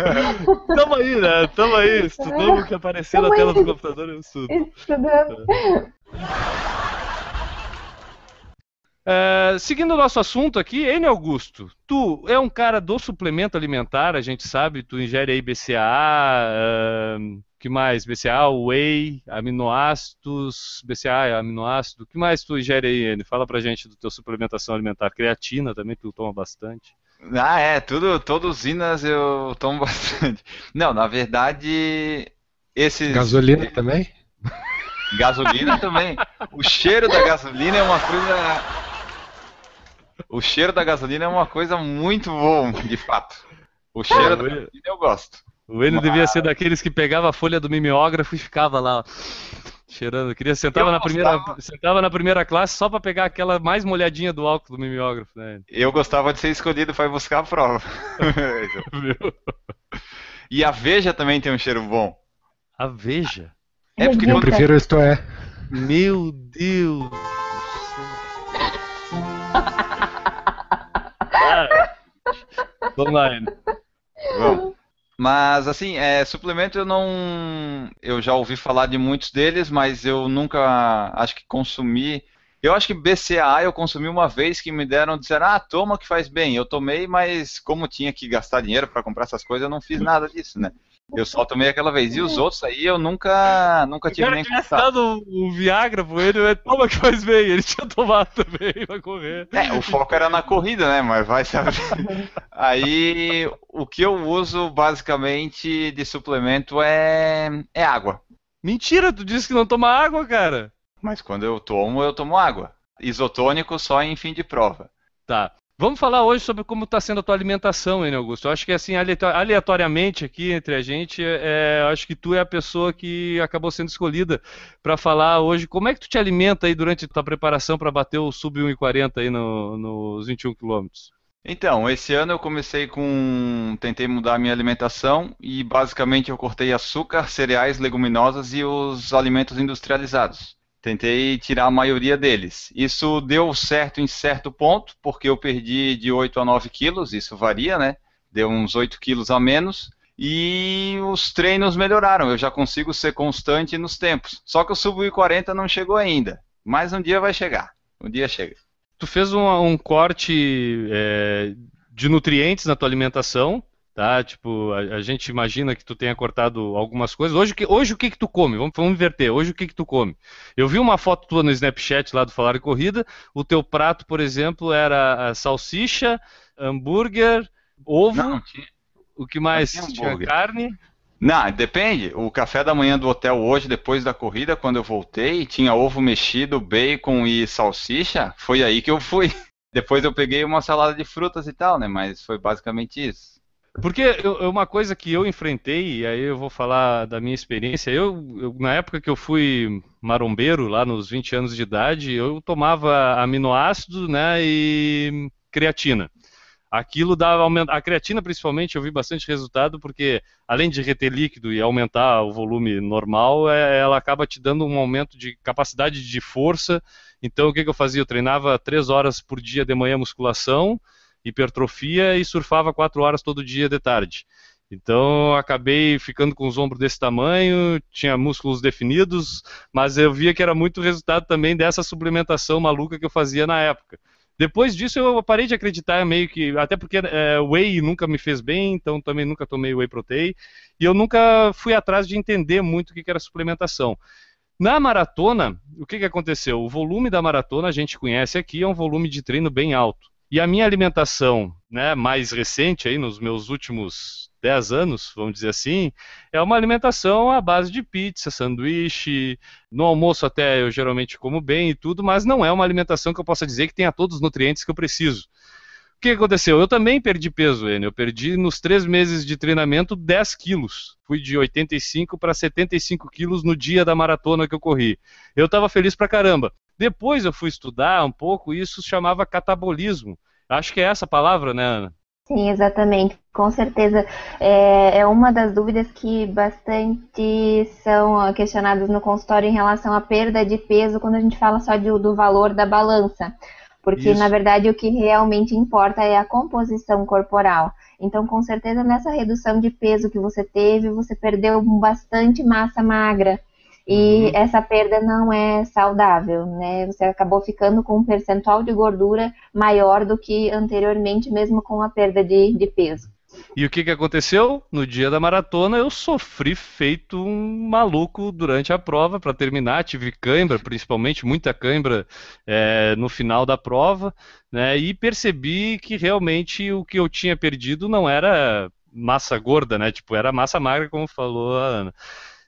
[SPEAKER 2] [laughs]
[SPEAKER 1] Tamo aí, né? Tamo aí, estudando o que apareceu na tela do computador, eu estudo. Estudando. É, seguindo o nosso assunto aqui, N. Augusto, tu é um cara do suplemento alimentar, a gente sabe, tu ingere aí BCAA, uh, que mais? BCA, whey, aminoácidos, BCA, aminoácido. O que mais tu ingere aí, N? Fala pra gente do teu suplementação alimentar. Creatina também, tu toma bastante.
[SPEAKER 2] Ah, é, tudo, todos usinas eu tomo [laughs] bastante. Não, na verdade, esses...
[SPEAKER 4] Gasolina também?
[SPEAKER 2] Gasolina também. O cheiro da gasolina é uma coisa... O cheiro da gasolina é uma coisa muito bom, de fato. O cheiro da gasolina eu gosto.
[SPEAKER 1] O Enio Mas... devia ser daqueles que pegava a folha do mimeógrafo e ficava lá, cheirando. Queria sentava na primeira, sentava na primeira classe só para pegar aquela mais molhadinha do álcool do mimeógrafo, né?
[SPEAKER 2] Eu gostava de ser escolhido para buscar a prova. [laughs] e a veja também tem um cheiro bom.
[SPEAKER 1] A veja?
[SPEAKER 4] É porque eu prefiro isto é.
[SPEAKER 1] Meu Deus. [laughs] [laughs] Enio.
[SPEAKER 2] Vamos. Mas assim, é, suplemento eu não. Eu já ouvi falar de muitos deles, mas eu nunca acho que consumi. Eu acho que BCAA eu consumi uma vez que me deram, disseram, ah, toma que faz bem. Eu tomei, mas como tinha que gastar dinheiro para comprar essas coisas, eu não fiz nada disso, né? Eu só tomei aquela vez. E os outros aí eu nunca, nunca tive nem
[SPEAKER 1] contato. o Viagra pro ele, né? toma que faz bem. Ele tinha tomado também pra correr.
[SPEAKER 2] É, o foco era na corrida, né? Mas vai saber. [laughs] aí o que eu uso basicamente de suplemento é, é água.
[SPEAKER 1] Mentira, tu disse que não toma água, cara.
[SPEAKER 2] Mas quando eu tomo, eu tomo água. Isotônico só em fim de prova.
[SPEAKER 1] Tá. Vamos falar hoje sobre como está sendo a tua alimentação, hein, Augusto? Eu acho que assim, aleatoriamente aqui entre a gente, é, eu acho que tu é a pessoa que acabou sendo escolhida para falar hoje como é que tu te alimenta aí durante a tua preparação para bater o sub 1,40 aí no, nos 21 quilômetros.
[SPEAKER 2] Então, esse ano eu comecei com. Tentei mudar a minha alimentação e basicamente eu cortei açúcar, cereais, leguminosas e os alimentos industrializados. Tentei tirar a maioria deles. Isso deu certo em certo ponto, porque eu perdi de 8 a 9 quilos, isso varia, né? Deu uns 8 quilos a menos. E os treinos melhoraram, eu já consigo ser constante nos tempos. Só que o sub 40 não chegou ainda. Mas um dia vai chegar. Um dia chega.
[SPEAKER 1] Tu fez um, um corte é, de nutrientes na tua alimentação tá? Tipo, a, a, gente imagina que tu tenha cortado algumas coisas. Hoje, hoje o que que tu come? Vamos, vamos inverter. Hoje o que que tu come? Eu vi uma foto tua no Snapchat lá do Falar em Corrida. O teu prato, por exemplo, era salsicha, hambúrguer, ovo. Não, tinha, o que mais? Tinha, tinha carne.
[SPEAKER 2] Não, depende. O café da manhã do hotel hoje, depois da corrida, quando eu voltei, tinha ovo mexido, bacon e salsicha. Foi aí que eu fui. [laughs] Depois eu peguei uma salada de frutas e tal, né? Mas foi basicamente isso.
[SPEAKER 1] Porque eu, uma coisa que eu enfrentei, e aí eu vou falar da minha experiência, eu, eu, na época que eu fui marombeiro, lá nos 20 anos de idade, eu tomava aminoácido né, e creatina. Aquilo dava a creatina principalmente eu vi bastante resultado porque além de reter líquido e aumentar o volume normal, é, ela acaba te dando um aumento de capacidade de força. Então o que, que eu fazia? Eu treinava três horas por dia de manhã musculação, hipertrofia e surfava quatro horas todo dia de tarde. Então acabei ficando com os ombros desse tamanho, tinha músculos definidos, mas eu via que era muito resultado também dessa suplementação maluca que eu fazia na época. Depois disso eu parei de acreditar meio que, até porque é, whey nunca me fez bem, então também nunca tomei whey protein, e eu nunca fui atrás de entender muito o que era suplementação. Na maratona, o que, que aconteceu? O volume da maratona, a gente conhece aqui, é um volume de treino bem alto. E a minha alimentação né, mais recente, aí, nos meus últimos 10 anos, vamos dizer assim, é uma alimentação à base de pizza, sanduíche. No almoço até eu geralmente como bem e tudo, mas não é uma alimentação que eu possa dizer que tenha todos os nutrientes que eu preciso. O que aconteceu? Eu também perdi peso, Enio. Eu perdi nos três meses de treinamento 10 quilos. Fui de 85 para 75 quilos no dia da maratona que eu corri. Eu estava feliz pra caramba. Depois eu fui estudar um pouco e isso se chamava catabolismo. Acho que é essa palavra, né, Ana?
[SPEAKER 3] Sim, exatamente. Com certeza. É, é, uma das dúvidas que bastante são questionadas no consultório em relação à perda de peso quando a gente fala só de, do valor da balança. Porque, Isso. na verdade, o que realmente importa é a composição corporal. Então, com certeza, nessa redução de peso que você teve, você perdeu bastante massa magra. E uhum. essa perda não é saudável, né? Você acabou ficando com um percentual de gordura maior do que anteriormente, mesmo com a perda de, de peso.
[SPEAKER 1] E o que, que aconteceu? No dia da maratona eu sofri feito um maluco durante a prova para terminar. Tive cãibra, principalmente muita cãibra é, no final da prova, né? E percebi que realmente o que eu tinha perdido não era massa gorda, né? Tipo, era massa magra, como falou a Ana.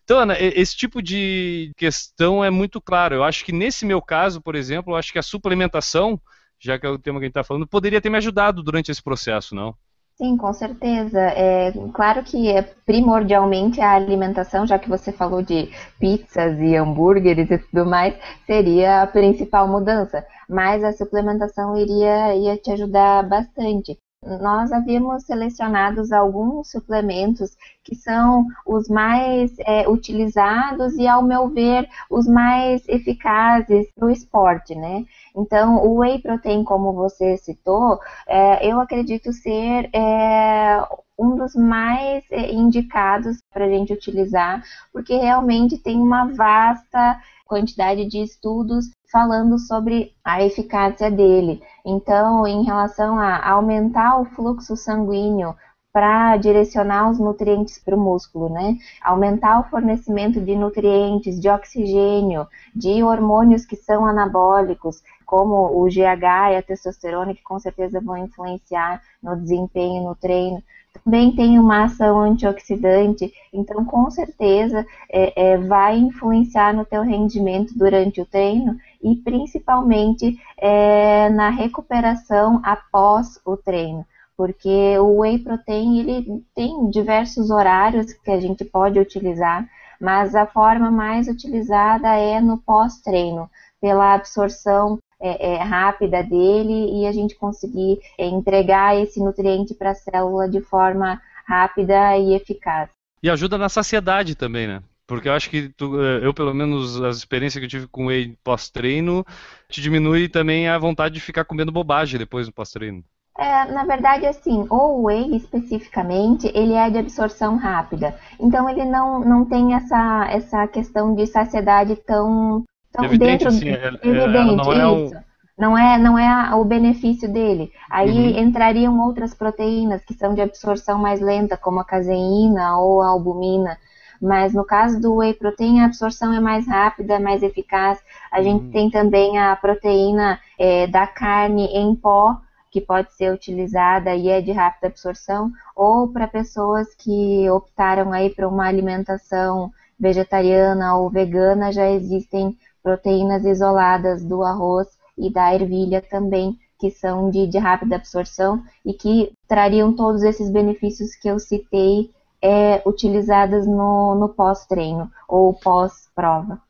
[SPEAKER 1] Então, Ana, esse tipo de questão é muito claro. Eu acho que nesse meu caso, por exemplo, eu acho que a suplementação, já que é o tema que a gente está falando, poderia ter me ajudado durante esse processo, não?
[SPEAKER 3] Sim, com certeza. É claro que é primordialmente a alimentação, já que você falou de pizzas e hambúrgueres e tudo mais, seria a principal mudança. Mas a suplementação iria, iria te ajudar bastante nós havíamos selecionado alguns suplementos que são os mais é, utilizados e, ao meu ver, os mais eficazes para o esporte, né? Então, o whey protein, como você citou, é, eu acredito ser é, um dos mais é, indicados para a gente utilizar, porque realmente tem uma vasta quantidade de estudos falando sobre a eficácia dele. Então, em relação a aumentar o fluxo sanguíneo para direcionar os nutrientes para o músculo, né? Aumentar o fornecimento de nutrientes, de oxigênio, de hormônios que são anabólicos, como o GH e a testosterona, que com certeza vão influenciar no desempenho no treino também tem uma ação antioxidante, então com certeza é, é, vai influenciar no teu rendimento durante o treino e principalmente é, na recuperação após o treino. Porque o whey protein ele tem diversos horários que a gente pode utilizar, mas a forma mais utilizada é no pós-treino, pela absorção é, é, rápida dele e a gente conseguir é, entregar esse nutriente para a célula de forma rápida e eficaz.
[SPEAKER 1] E ajuda na saciedade também, né? Porque eu acho que tu, é, eu, pelo menos, as experiências que eu tive com whey pós-treino, te diminui também a vontade de ficar comendo bobagem depois do pós-treino.
[SPEAKER 3] É, na verdade, assim, o whey especificamente, ele é de absorção rápida. Então, ele não, não tem essa, essa questão de saciedade tão,
[SPEAKER 1] então, evidente, dentro, assim, é, evidente, ela não é um,
[SPEAKER 3] não é, não é o benefício dele. Aí uhum. entrariam outras proteínas que são de absorção mais lenta, como a caseína ou a albumina. Mas no caso do whey protein, a absorção é mais rápida, mais eficaz. A uhum. gente tem também a proteína é, da carne em pó, que pode ser utilizada e é de rápida absorção, ou para pessoas que optaram aí por uma alimentação vegetariana ou vegana, já existem proteínas isoladas do arroz e da ervilha também, que são de, de rápida absorção e que trariam todos esses benefícios que eu citei é, utilizadas no, no pós-treino ou pós-prova.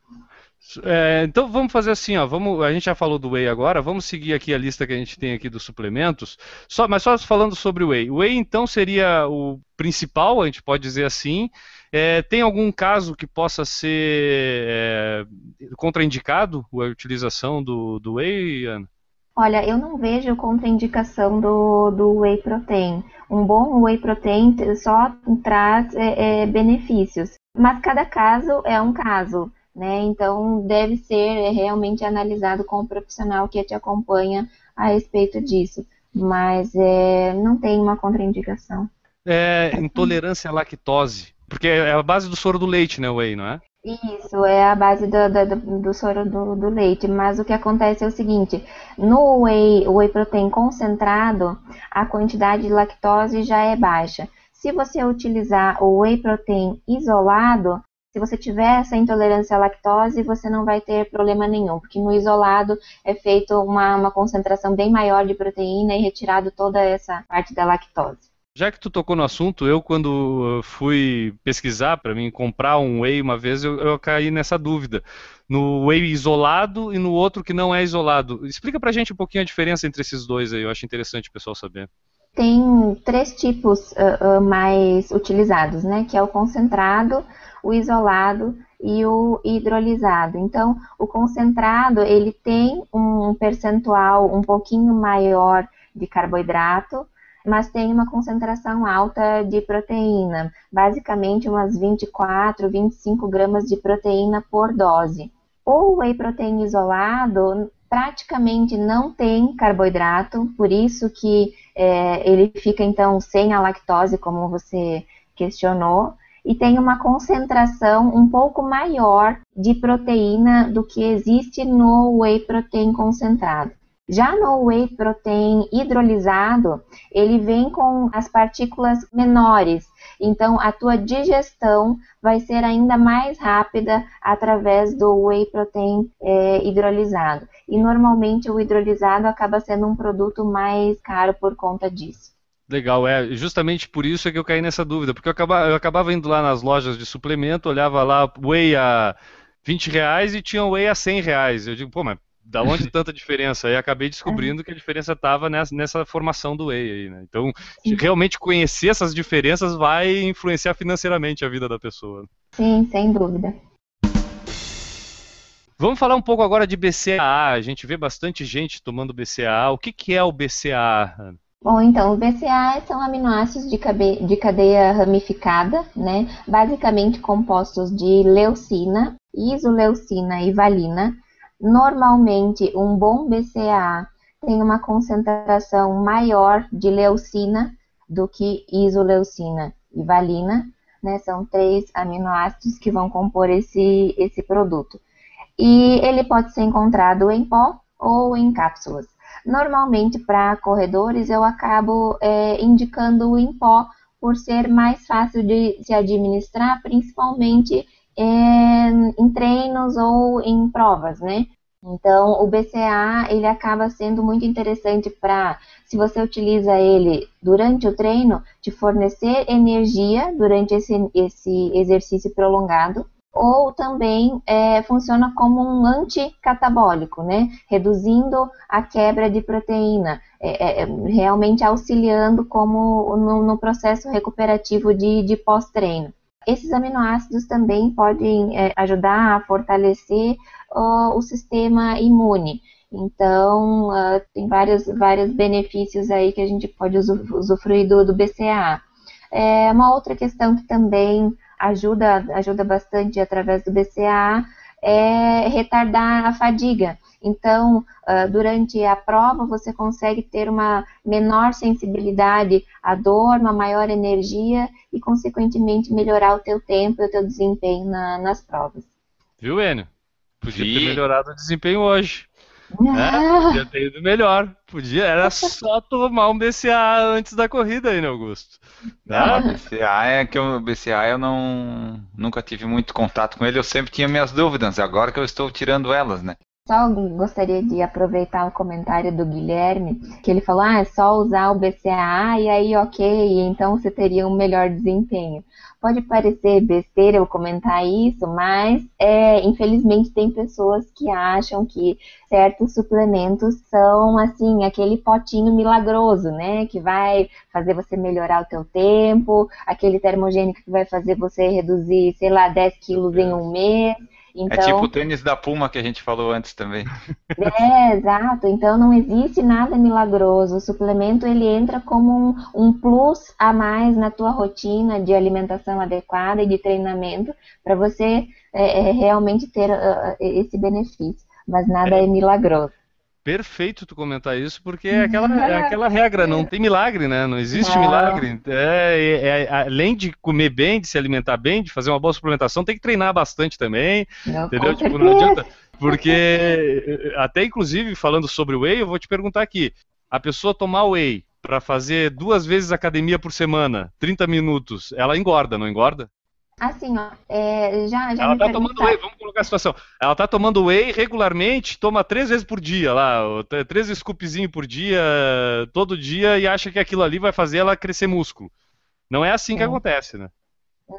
[SPEAKER 1] É, então vamos fazer assim, ó, vamos, a gente já falou do whey agora, vamos seguir aqui a lista que a gente tem aqui dos suplementos, só, mas só falando sobre o whey. O whey então seria o principal, a gente pode dizer assim. É, tem algum caso que possa ser é, contraindicado a utilização do, do whey, Ana?
[SPEAKER 3] Olha, eu não vejo contraindicação do, do whey protein. Um bom whey protein só traz é, é benefícios, mas cada caso é um caso. Né? Então, deve ser realmente analisado com o profissional que te acompanha a respeito disso. Mas é, não tem uma contraindicação.
[SPEAKER 1] É, intolerância à lactose. Porque é a base do soro do leite, né, whey, não é?
[SPEAKER 3] Isso, é a base do, do, do soro do, do, leite. Mas o que acontece é o seguinte: no whey, whey protein concentrado, a quantidade de lactose já é baixa. Se você utilizar o whey protein isolado, se você tiver essa intolerância à lactose, você não vai ter problema nenhum, porque no isolado é feito uma, uma concentração bem maior de proteína e retirado toda essa parte da lactose.
[SPEAKER 1] Já que tu tocou no assunto, eu quando fui pesquisar para mim comprar um whey uma vez, eu, eu, caí nessa dúvida. No whey isolado e no outro que não é isolado. Explica pra gente um pouquinho a diferença entre esses dois aí, eu acho interessante o pessoal saber.
[SPEAKER 3] Tem três tipos uh, uh, mais utilizados, né? Que é o concentrado, o isolado e o hidrolisado. Então, o concentrado, ele tem um percentual um pouquinho maior de carboidrato, mas tem uma concentração alta de proteína, basicamente umas 24, 25 gramas de proteína por dose. O whey protein isolado praticamente não tem carboidrato, por isso que é, ele fica então sem a lactose, como você questionou, e tem uma concentração um pouco maior de proteína do que existe no whey protein concentrado. Já no whey protein hidrolisado, ele vem com as partículas menores, então a tua digestão vai ser ainda mais rápida através do whey protein é, hidrolisado. E normalmente o hidrolisado acaba sendo um produto mais caro por conta disso.
[SPEAKER 1] Legal, é justamente por isso é que eu caí nessa dúvida, porque eu acabava, eu acabava indo lá nas lojas de suplemento, olhava lá whey a 20 reais e tinha whey a 100 reais. Eu digo, pô, mas da onde [laughs] tanta diferença? Aí acabei descobrindo que a diferença estava nessa, nessa, formação do whey aí, né? Então, realmente conhecer essas diferenças vai influenciar financeiramente a vida da pessoa.
[SPEAKER 3] Sim, sem dúvida.
[SPEAKER 1] Vamos falar um pouco agora de BCAA. A gente vê bastante gente tomando BCAA. O que, que é o BCAA?
[SPEAKER 3] Bom, então, os BCA são aminoácidos de, cabe... de cadeia ramificada, né? Basicamente compostos de leucina, isoleucina e valina. Normalmente, um bom BCA tem uma concentração maior de leucina do que isoleucina e valina, né? São três aminoácidos que vão compor esse, esse produto. E ele pode ser encontrado em pó ou em cápsulas. Normalmente, para corredores, eu acabo é, indicando o em pó por ser mais fácil de se administrar, principalmente é, em treinos ou em provas, né? Então, o BCA ele acaba sendo muito interessante para, se você utiliza ele durante o treino, te fornecer energia durante esse, esse exercício prolongado ou também é, funciona como um anticatabólico, né? Reduzindo a quebra de proteína, é, é, realmente auxiliando como no, no processo recuperativo de, de pós-treino. Esses aminoácidos também podem é, ajudar a fortalecer uh, o sistema imune. Então, uh, tem vários, vários benefícios aí que a gente pode usufruir do, do. É, uma outra questão que também ajuda, ajuda bastante através do BCA é retardar a fadiga. Então, uh, durante a prova, você consegue ter uma menor sensibilidade à dor, uma maior energia e, consequentemente, melhorar o teu tempo e o teu desempenho na, nas provas.
[SPEAKER 1] Viu, Enio? Podia ter melhorado o desempenho hoje. É, podia ter ido melhor. Podia, era só tomar um BCA antes da corrida aí, né, Augusto?
[SPEAKER 2] Não, BCA é que o BCA eu não nunca tive muito contato com ele, eu sempre tinha minhas dúvidas, agora que eu estou tirando elas, né?
[SPEAKER 3] Só gostaria de aproveitar o comentário do Guilherme, que ele falou, ah, é só usar o BCA e aí ok, então você teria um melhor desempenho. Pode parecer besteira eu comentar isso, mas é, infelizmente tem pessoas que acham que certos suplementos são assim aquele potinho milagroso, né? Que vai fazer você melhorar o teu tempo, aquele termogênico que vai fazer você reduzir, sei lá, 10 quilos em um mês.
[SPEAKER 2] Então, é tipo o tênis da Puma que a gente falou antes também.
[SPEAKER 3] É, exato. Então não existe nada milagroso. O suplemento ele entra como um, um plus a mais na tua rotina de alimentação adequada e de treinamento para você é, é, realmente ter uh, esse benefício. Mas nada é, é milagroso
[SPEAKER 1] perfeito tu comentar isso, porque é aquela, é aquela regra, não tem milagre, né? Não existe não. milagre. É, é, é, além de comer bem, de se alimentar bem, de fazer uma boa suplementação, tem que treinar bastante também. Não, entendeu? Tipo, não adianta. Porque, até inclusive, falando sobre o whey, eu vou te perguntar aqui: a pessoa tomar whey para fazer duas vezes academia por semana, 30 minutos, ela engorda, não engorda?
[SPEAKER 3] Assim, ó, é, já, já
[SPEAKER 1] Ela tá tomando whey, vamos colocar a situação. Ela tá tomando whey regularmente, toma três vezes por dia lá, três scoopzinhos por dia, todo dia, e acha que aquilo ali vai fazer ela crescer músculo. Não é assim que acontece, né?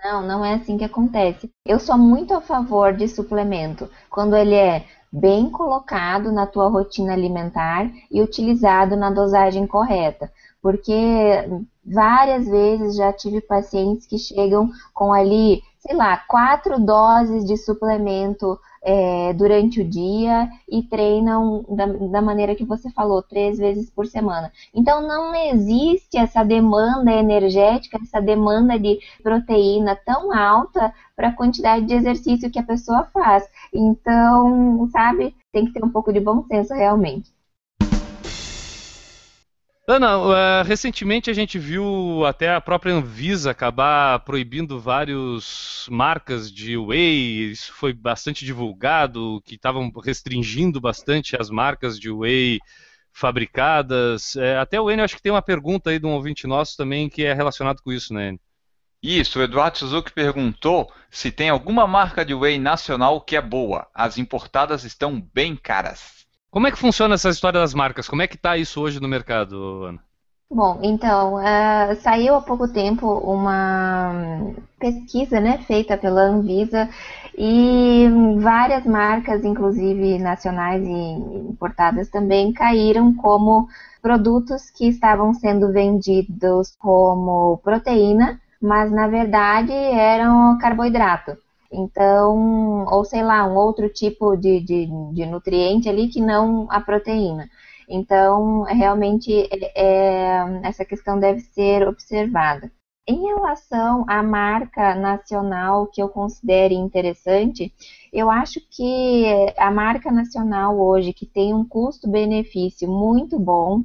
[SPEAKER 3] Não, não é assim que acontece. Eu sou muito a favor de suplemento quando ele é bem colocado na tua rotina alimentar e utilizado na dosagem correta porque várias vezes já tive pacientes que chegam com ali, sei lá, quatro doses de suplemento é, durante o dia e treinam da, da, maneira que você falou, três vezes por semana. Então não existe essa demanda energética, essa demanda de proteína tão alta para a quantidade de exercício que a pessoa faz. Então, sabe, tem que ter um pouco de bom senso realmente.
[SPEAKER 1] Ana, uh, recentemente a gente viu até a própria Anvisa acabar proibindo várias marcas de whey, isso foi bastante divulgado, que estavam restringindo bastante as marcas de whey fabricadas. É, até o Enio acho que tem uma pergunta aí de um ouvinte nosso também que é relacionado com isso, né, Enio?
[SPEAKER 2] Isso, o Eduardo Suzuki perguntou se tem alguma marca de whey nacional que é boa. As importadas estão bem caras.
[SPEAKER 1] Como é que funciona essa história das marcas? Como é que está isso hoje no mercado, Ana?
[SPEAKER 3] Bom, então, uh, saiu há pouco tempo uma pesquisa né, feita pela Anvisa e várias marcas, inclusive nacionais e importadas também, caíram como produtos que estavam sendo vendidos como proteína, mas na verdade eram carboidrato. Então, ou sei lá, um outro tipo de, de, de nutriente ali que não a proteína. Então, realmente, é, é, essa questão deve ser observada. Em relação à marca nacional que eu considere interessante, eu acho que a marca nacional hoje, que tem um custo-benefício muito bom,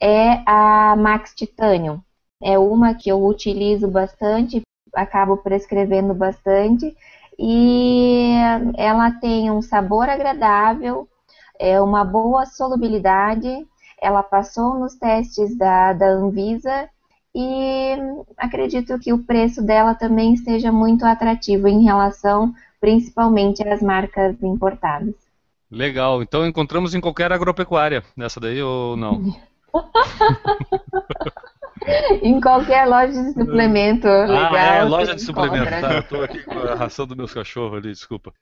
[SPEAKER 3] é a Max Titanium. É uma que eu utilizo bastante, acabo prescrevendo bastante e ela tem um sabor agradável, é uma boa solubilidade, ela passou nos testes da, da Anvisa e acredito que o preço dela também esteja muito atrativo em relação principalmente às marcas importadas.
[SPEAKER 1] Legal, então encontramos em qualquer agropecuária nessa daí ou não? [laughs] [laughs]
[SPEAKER 3] em qualquer loja de suplemento. Ah, legal,
[SPEAKER 1] é, loja de suplemento. Tá, eu tô aqui com a ração dos meus cachorros ali, desculpa.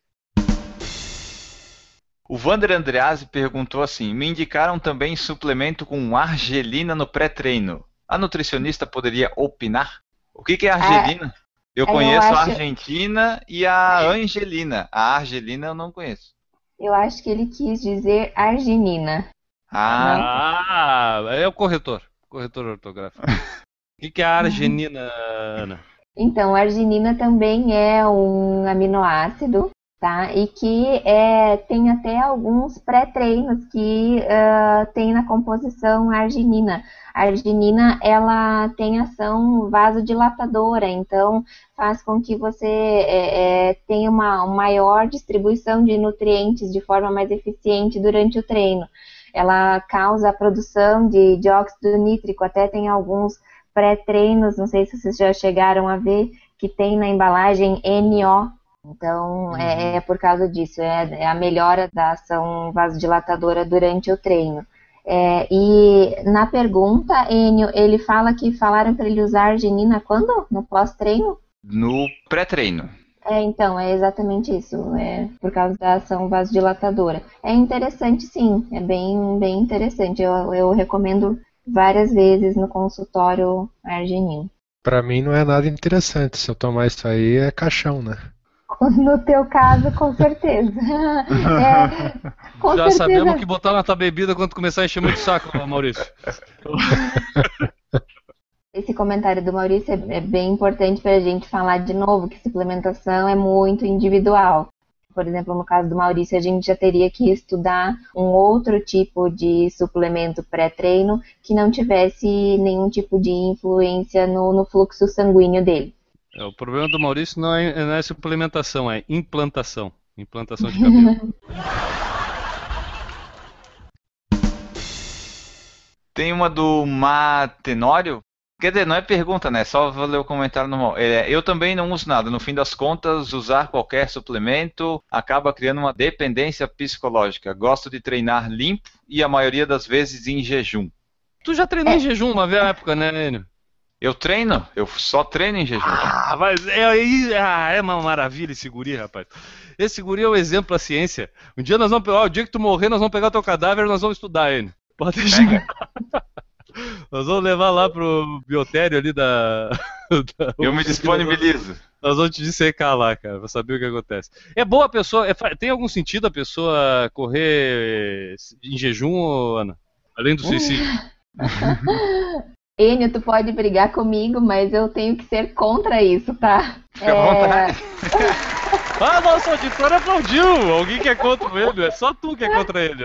[SPEAKER 2] O Vander Andreazzi perguntou assim: me indicaram também suplemento com argelina no pré-treino. A nutricionista poderia opinar? O que, que é argelina? É, eu conheço eu acho... a Argentina e a Angelina. A Argelina eu não conheço.
[SPEAKER 3] Eu acho que ele quis dizer arginina.
[SPEAKER 1] Ah, ah é o corretor corretor ortográfico. O que, que é a arginina, Ana?
[SPEAKER 3] Então, a arginina também é um aminoácido tá? E que é, tem até alguns pré-treinos que uh, tem na composição arginina. A arginina, ela tem ação vasodilatadora, então faz com que você é, é, tenha uma maior distribuição de nutrientes de forma mais eficiente durante o treino. Ela causa a produção de dióxido nítrico, até tem alguns pré-treinos, não sei se vocês já chegaram a ver, que tem na embalagem NO, então, uhum. é, é, por causa disso, é, é, a melhora da ação vasodilatadora durante o treino. É, e na pergunta, Enio, ele fala que falaram para ele usar arginina quando? No pós-treino?
[SPEAKER 2] No pré-treino.
[SPEAKER 3] É, então, é exatamente isso, é por causa da ação vasodilatadora. É interessante, sim, é bem, bem interessante. Eu, eu recomendo várias vezes no consultório arginina.
[SPEAKER 4] Para mim não é nada interessante. Se eu tomar isso aí é caixão, né? [laughs]
[SPEAKER 3] No teu caso, com certeza. [laughs]
[SPEAKER 1] É, com Já certeza. sabemos que botar na tua bebida quando começar a encher muito saco, Maurício. [laughs]
[SPEAKER 3] Esse comentário do Maurício é, é bem importante para a gente falar de novo que suplementação é muito individual. Por exemplo, no caso do Maurício, a gente já teria que estudar um outro tipo de suplemento pré-treino que não tivesse nenhum tipo de influência no, no fluxo sanguíneo dele.
[SPEAKER 1] É, o problema do Maurício não é, não é suplementação, é implantação. Implantação de cabelo. [laughs]
[SPEAKER 2] Tem uma do Matenório. Quer dizer, não é pergunta, né? Só vou ler o comentário normal. É, eu também não uso nada. No fim das contas, usar qualquer suplemento acaba criando uma dependência psicológica. Gosto de treinar limpo e a maioria das vezes em jejum.
[SPEAKER 1] Tu já treinou é. em jejum uma vez na época, né, Enio?
[SPEAKER 2] Eu treino, eu só treino em jejum.
[SPEAKER 1] Ah, mas é, é, ah, é uma maravilha esse guri, rapaz. Esse guri é o um exemplo da ciência. Um dia nós vamos pegar, o dia que tu morrer, nós vamos pegar o teu cadáver e nós vamos estudar ele. Pode deixar. Nós vamos levar lá pro biotério ali da. [laughs]
[SPEAKER 2] da eu me disponibilizo.
[SPEAKER 1] Nós vamos te dissecar lá, cara, pra saber o que acontece. É boa a pessoa. É, tem algum sentido a pessoa correr em jejum, Ana? Além do suicídio? [laughs]
[SPEAKER 3] Enio, tu pode brigar comigo, mas eu tenho que ser contra isso, tá?
[SPEAKER 2] Fica à vontade. [laughs]
[SPEAKER 1] ah, nosso auditor aplaudiu! Alguém que é contra ele, é só tu que é contra ele.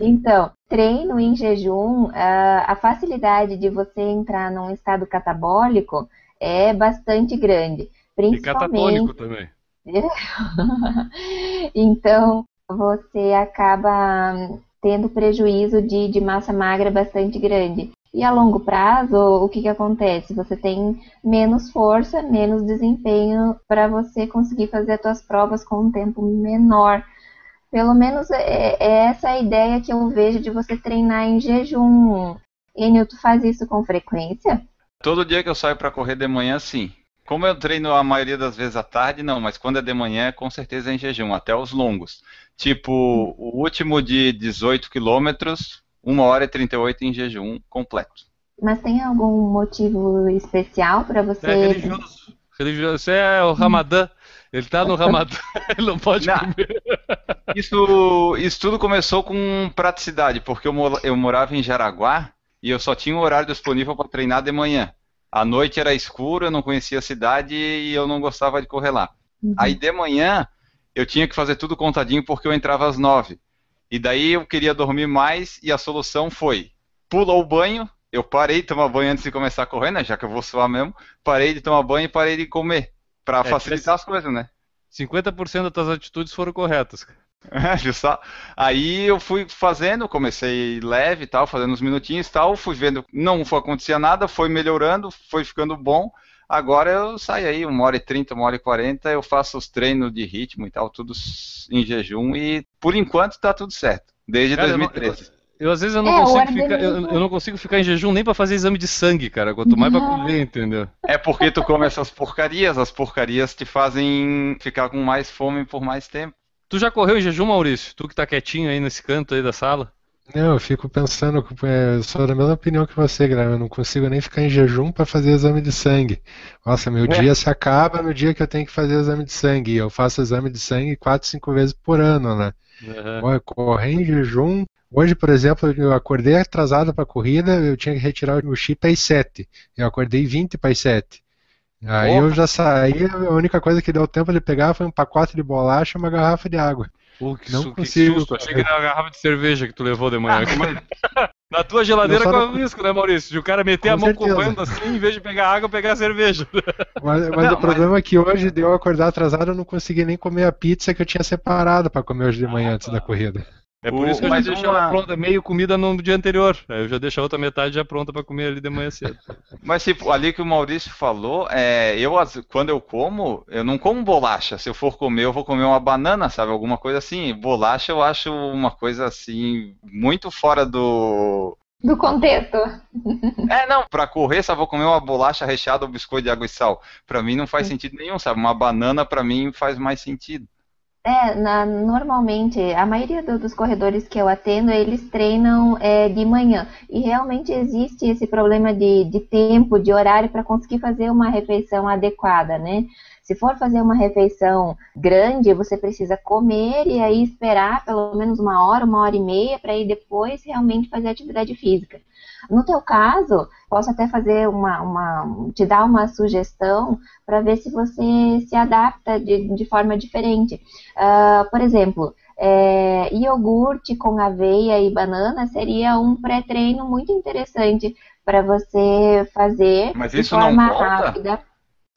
[SPEAKER 3] Então, treino em jejum, a facilidade de você entrar num estado catabólico é bastante grande. Principalmente...
[SPEAKER 1] E catatônico também. [laughs]
[SPEAKER 3] então, você acaba tendo prejuízo de, de massa magra bastante grande. E a longo prazo, o que, que acontece? Você tem menos força, menos desempenho para você conseguir fazer as suas provas com um tempo menor. Pelo menos é, é, essa a ideia que eu vejo de você treinar em jejum. Enio, tu faz isso com frequência?
[SPEAKER 2] Todo dia que eu saio para correr de manhã, sim. Como eu treino a maioria das vezes à tarde, não, mas quando é de manhã, com certeza é em jejum, até os longos. Tipo, o último de 18 quilômetros, 1 hora e 38 em jejum completo.
[SPEAKER 3] Mas tem algum motivo especial para você? É
[SPEAKER 1] religioso. religioso. Você é o Ramadã. Ele tá no Ramadã, [laughs] ele não pode não. comer.
[SPEAKER 2] Isso, isso tudo começou com praticidade, porque eu, eu morava em Jaraguá e eu só tinha um horário disponível para treinar de manhã. A noite era escura, eu não conhecia a cidade e eu não gostava de correr lá. Uhum. Aí de manhã eu tinha que fazer tudo contadinho porque eu entrava às nove. E daí eu queria dormir mais e a solução foi: pula o banho. Eu parei de tomar banho antes de começar a correr, né? Já que eu vou suar mesmo. Parei de tomar banho e parei de comer. Pra é, facilitar as coisas, né?
[SPEAKER 1] 50% das tuas atitudes foram corretas. [laughs]
[SPEAKER 2] É, só. Aí eu fui fazendo, comecei leve e tal, fazendo uns minutinhos e tal, fui vendo, não foi acontecer nada, foi melhorando, foi ficando bom. Agora eu saio aí, uma hora e trinta, uma hora e quarenta, eu faço os treinos de ritmo e tal, tudo em jejum e por enquanto tá tudo certo, desde cara, 2013. Eu,
[SPEAKER 1] eu, eu, às vezes eu não, é, consigo ficar, eu, eu, não consigo ficar em jejum nem para fazer exame de sangue, cara, quanto mais para comer, entendeu?
[SPEAKER 2] É porque tu come essas porcarias, as porcarias te fazem ficar com mais fome por mais tempo.
[SPEAKER 1] Tu já correu em jejum, Maurício? Tu que tá quietinho aí nesse canto aí da sala?
[SPEAKER 4] Não, eu fico pensando, é, sou da mesma opinião que você, Graham. Eu não consigo nem ficar em jejum para fazer exame de sangue. Nossa, meu é. dia se acaba no dia que eu tenho que fazer exame de sangue. Eu faço exame de sangue quatro, cinco vezes por ano, né? Uhum. Correr em jejum. Hoje, por exemplo, eu acordei atrasado para a corrida, eu tinha que retirar o chip às 7. Eu acordei 20 para as 7. Aí eu já saí, a única coisa que deu tempo de pegar foi um pacote de bolacha e uma garrafa de água.
[SPEAKER 1] Pô, que,
[SPEAKER 4] Não
[SPEAKER 1] su- que
[SPEAKER 4] consigo,
[SPEAKER 1] susto. Achei que era uma garrafa de cerveja que tu levou de manhã. [laughs] Na tua geladeira corre o risco, né, Maurício? De o cara meter
[SPEAKER 4] Com
[SPEAKER 1] a mão
[SPEAKER 4] certeza.
[SPEAKER 1] correndo assim, em vez de pegar água, pegar cerveja. [laughs]
[SPEAKER 4] Mas, mas
[SPEAKER 2] Não,
[SPEAKER 4] o problema é que hoje deu eu acordar atrasado, eu não consegui nem comer a pizza que eu tinha separado para comer hoje de manhã antes da corrida.
[SPEAKER 1] É por
[SPEAKER 2] O-
[SPEAKER 1] isso que eu já deixo
[SPEAKER 2] uma-
[SPEAKER 1] ela pronta, meio comida no dia anterior. Aí eu já deixo a outra metade já pronta pra comer ali de manhã cedo. [laughs]
[SPEAKER 2] Mas tipo, ali que o Maurício falou, é, eu quando eu como, eu não como bolacha. Se eu for comer, eu vou comer uma banana, sabe? Alguma coisa assim. Bolacha eu acho uma coisa assim muito fora do.
[SPEAKER 3] Do contexto.
[SPEAKER 2] É, não, pra correr, só vou comer uma bolacha recheada ou biscoito de água e sal. Pra mim não faz sentido nenhum, sabe? Uma banana pra mim faz mais sentido.
[SPEAKER 3] É, na- normalmente, a maioria do- dos corredores que eu atendo, eles treinam é, de manhã. E realmente existe esse problema de, de tempo, de horário, para conseguir fazer uma refeição adequada, né? Se for fazer uma refeição grande, você precisa comer e aí esperar pelo menos uma hora, uma hora e meia, para aí depois realmente fazer atividade física. No teu caso, posso até fazer uma, uma te dar uma sugestão para ver se você se adapta de, de forma diferente. Ah, por exemplo, é, iogurte com aveia e banana seria um pré-treino muito interessante para você fazer
[SPEAKER 2] Mas
[SPEAKER 3] de
[SPEAKER 2] isso não
[SPEAKER 3] forma
[SPEAKER 2] conta?
[SPEAKER 3] rápida.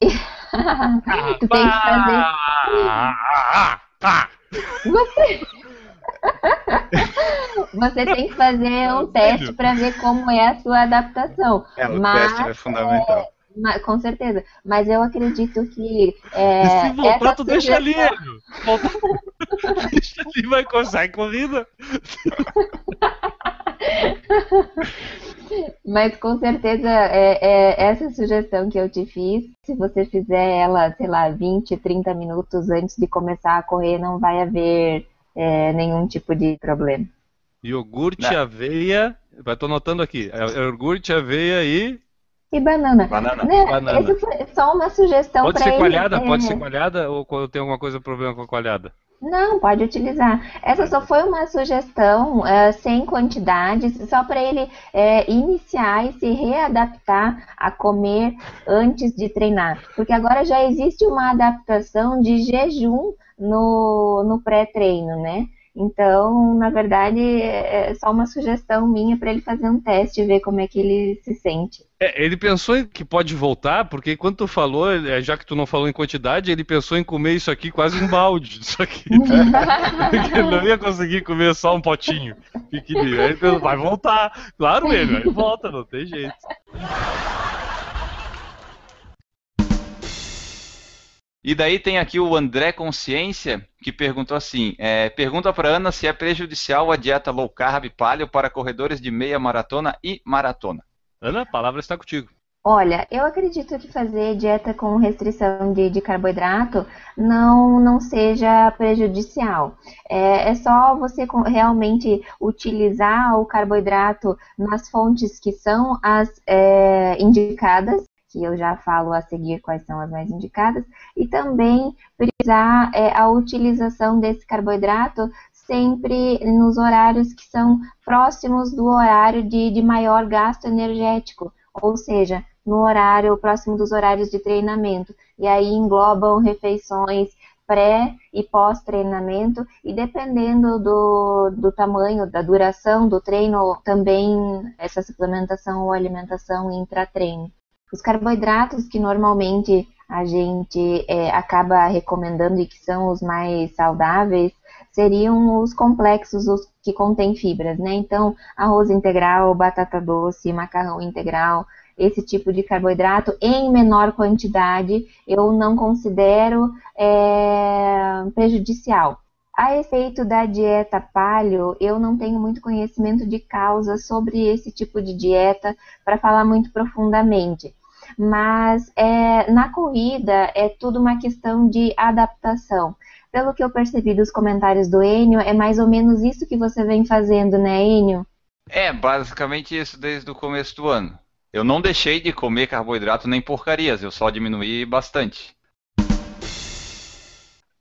[SPEAKER 3] [laughs] tu tem que fazer.
[SPEAKER 1] Ah, ah,
[SPEAKER 3] Você... Você tem que fazer um teste para ver como é a sua adaptação.
[SPEAKER 2] É, o
[SPEAKER 3] Mas,
[SPEAKER 2] teste é fundamental.
[SPEAKER 3] Ma- Com certeza. Mas eu acredito que. É,
[SPEAKER 1] se voltar, tu deixa ali,
[SPEAKER 3] sugestão-
[SPEAKER 1] Hélio. [laughs] Deixa ali, vai conseguir corrida. [laughs]
[SPEAKER 3] Mas com certeza é, é essa sugestão que eu te fiz, se você fizer ela, sei lá, 20, 30 minutos antes de começar a correr, não vai haver é, nenhum tipo de problema.
[SPEAKER 1] Iogurte,
[SPEAKER 2] Né?
[SPEAKER 1] aveia. Tô anotando aqui. É Iogurte, aveia e.
[SPEAKER 3] E banana.
[SPEAKER 2] Banana.
[SPEAKER 3] Né?
[SPEAKER 1] Banana.
[SPEAKER 3] Essa foi só uma sugestão
[SPEAKER 1] Pode
[SPEAKER 3] para
[SPEAKER 1] ser
[SPEAKER 3] ele.
[SPEAKER 1] coalhada?
[SPEAKER 3] é,
[SPEAKER 1] Pode ser coalhada ou tem alguma coisa problema com a coalhada?
[SPEAKER 3] Não, pode utilizar. Essa só foi uma sugestão é, sem quantidades, só para ele é, iniciar e se readaptar a comer antes de treinar. Porque agora já existe uma adaptação de jejum no, no pré-treino, né? Então, na verdade, é só uma sugestão minha para ele fazer um teste e ver como é que ele se sente.
[SPEAKER 1] É, ele pensou que pode voltar, porque quando tu falou, ele- já que tu não falou em quantidade, ele pensou em comer isso aqui quase um balde. Isso aqui. Ele não ia conseguir comer só um potinho pequenininho. Aí ele pensou, vai voltar. Claro, ele, aí volta, não tem jeito.
[SPEAKER 2] E daí tem aqui o André Consciência, que perguntou assim: é, pergunta para Ana se é prejudicial a dieta low carb paleo para corredores de meia maratona e maratona.
[SPEAKER 1] Ana, a palavra está contigo.
[SPEAKER 3] Olha, eu acredito que fazer dieta com restrição de, de carboidrato não, não seja prejudicial. É, é só você realmente utilizar o carboidrato nas fontes que são as é, indicadas, que eu já falo a seguir quais são as mais indicadas, e também priorizar é, a utilização desse carboidrato sempre nos horários que são próximos do horário de, de maior gasto energético, ou seja, no horário próximo dos horários de treinamento. E aí englobam refeições pré e pós-treinamento, e dependendo do, do tamanho, da duração do treino, também essa suplementação ou alimentação intratreino. Os carboidratos que normalmente a gente é, acaba recomendando e que são os mais saudáveis seriam os complexos, os que contêm fibras, né? Então, arroz integral, batata doce, macarrão integral, esse tipo de carboidrato em menor quantidade, eu não considero é, prejudicial. A respeito da dieta paleo, eu não tenho muito conhecimento de causa sobre esse tipo de dieta para falar muito profundamente. Mas é, na corrida é tudo uma questão de adaptação. Pelo que eu percebi dos comentários do Enio, é mais ou menos isso que você vem fazendo, né, Enio?
[SPEAKER 2] É basicamente isso desde o começo do ano. Eu não deixei de comer carboidrato nem porcarias, eu só diminuí bastante.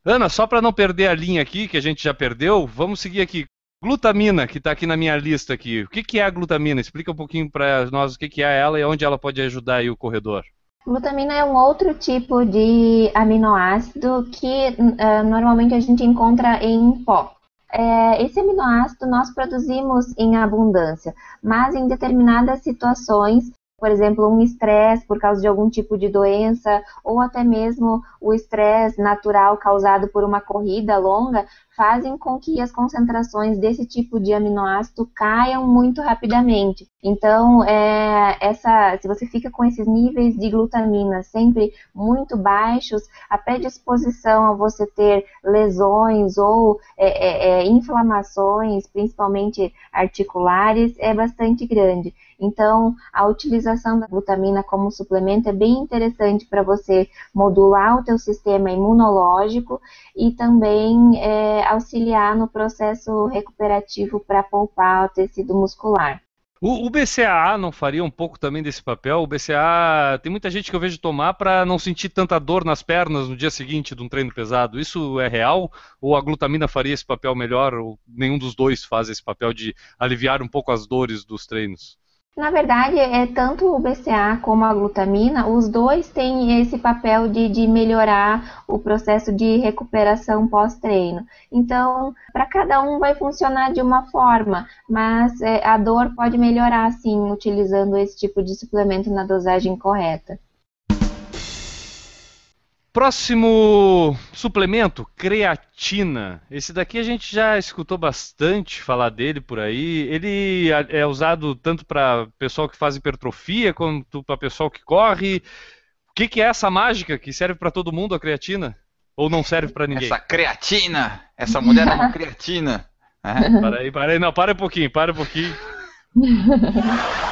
[SPEAKER 1] Ana, só para não perder a linha aqui, que a gente já perdeu, vamos seguir aqui. Glutamina, que está aqui na minha lista aqui. O que, que é a glutamina? Explica um pouquinho para nós o que, que é ela e onde ela pode ajudar aí o corredor.
[SPEAKER 3] Glutamina é um outro tipo de aminoácido que uh, normalmente a gente encontra em pó. É, esse aminoácido nós produzimos em abundância, mas em determinadas situações por exemplo, um estresse por causa de algum tipo de doença, ou até mesmo o estresse natural causado por uma corrida longa, fazem com que as concentrações desse tipo de aminoácido caiam muito rapidamente. Então, é, essa, se você fica com esses níveis de glutamina sempre muito baixos, a predisposição a você ter lesões ou é, é, é inflamações, principalmente articulares, é bastante grande. Então, a utilização da glutamina como suplemento é bem interessante para você modular o teu sistema imunológico e também é, auxiliar no processo recuperativo para poupar o tecido muscular.
[SPEAKER 1] O, o, BCAA não faria um pouco também desse papel? O BCAA, tem muita gente que eu vejo tomar para não sentir tanta dor nas pernas no dia seguinte de um treino pesado. Isso é real? Ou a glutamina faria esse papel melhor? Ou nenhum dos dois faz esse papel de aliviar um pouco as dores dos treinos?
[SPEAKER 3] Na verdade, é tanto o BCA como a glutamina, os dois têm esse papel de, de melhorar o processo de recuperação pós-treino. Então, para cada um vai funcionar de uma forma, mas é, a dor pode melhorar sim utilizando esse tipo de suplemento na dosagem correta.
[SPEAKER 1] Próximo suplemento, creatina. Esse daqui a gente já escutou bastante falar dele por aí. Ele é usado tanto para pessoal que faz hipertrofia quanto para pessoal que corre. O que, que é essa mágica que serve para todo mundo a creatina? Ou não serve para ninguém?
[SPEAKER 2] Essa creatina! Essa mulher é uma creatina! [laughs]
[SPEAKER 1] É. Para aí, para aí, não, para um pouquinho, para um pouquinho. [laughs]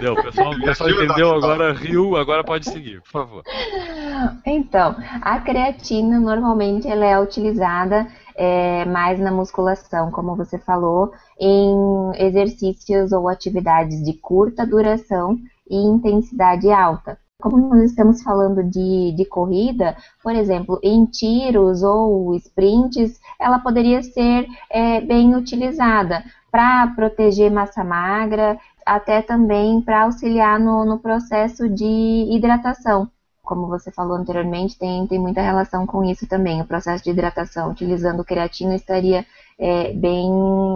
[SPEAKER 1] Deu, o pessoal, o pessoal entendeu, agora riu, agora pode seguir, por favor.
[SPEAKER 3] Então, a creatina normalmente ela é utilizada é, mais na musculação, como você falou, em exercícios ou atividades de curta duração e intensidade alta. Como nós estamos falando de, de corrida, por exemplo, em tiros ou sprints, ela poderia ser é, bem utilizada para proteger massa magra até também para auxiliar no, no processo de hidratação. Como você falou anteriormente, tem, tem muita relação com isso também. O processo de hidratação, utilizando creatina, estaria é, bem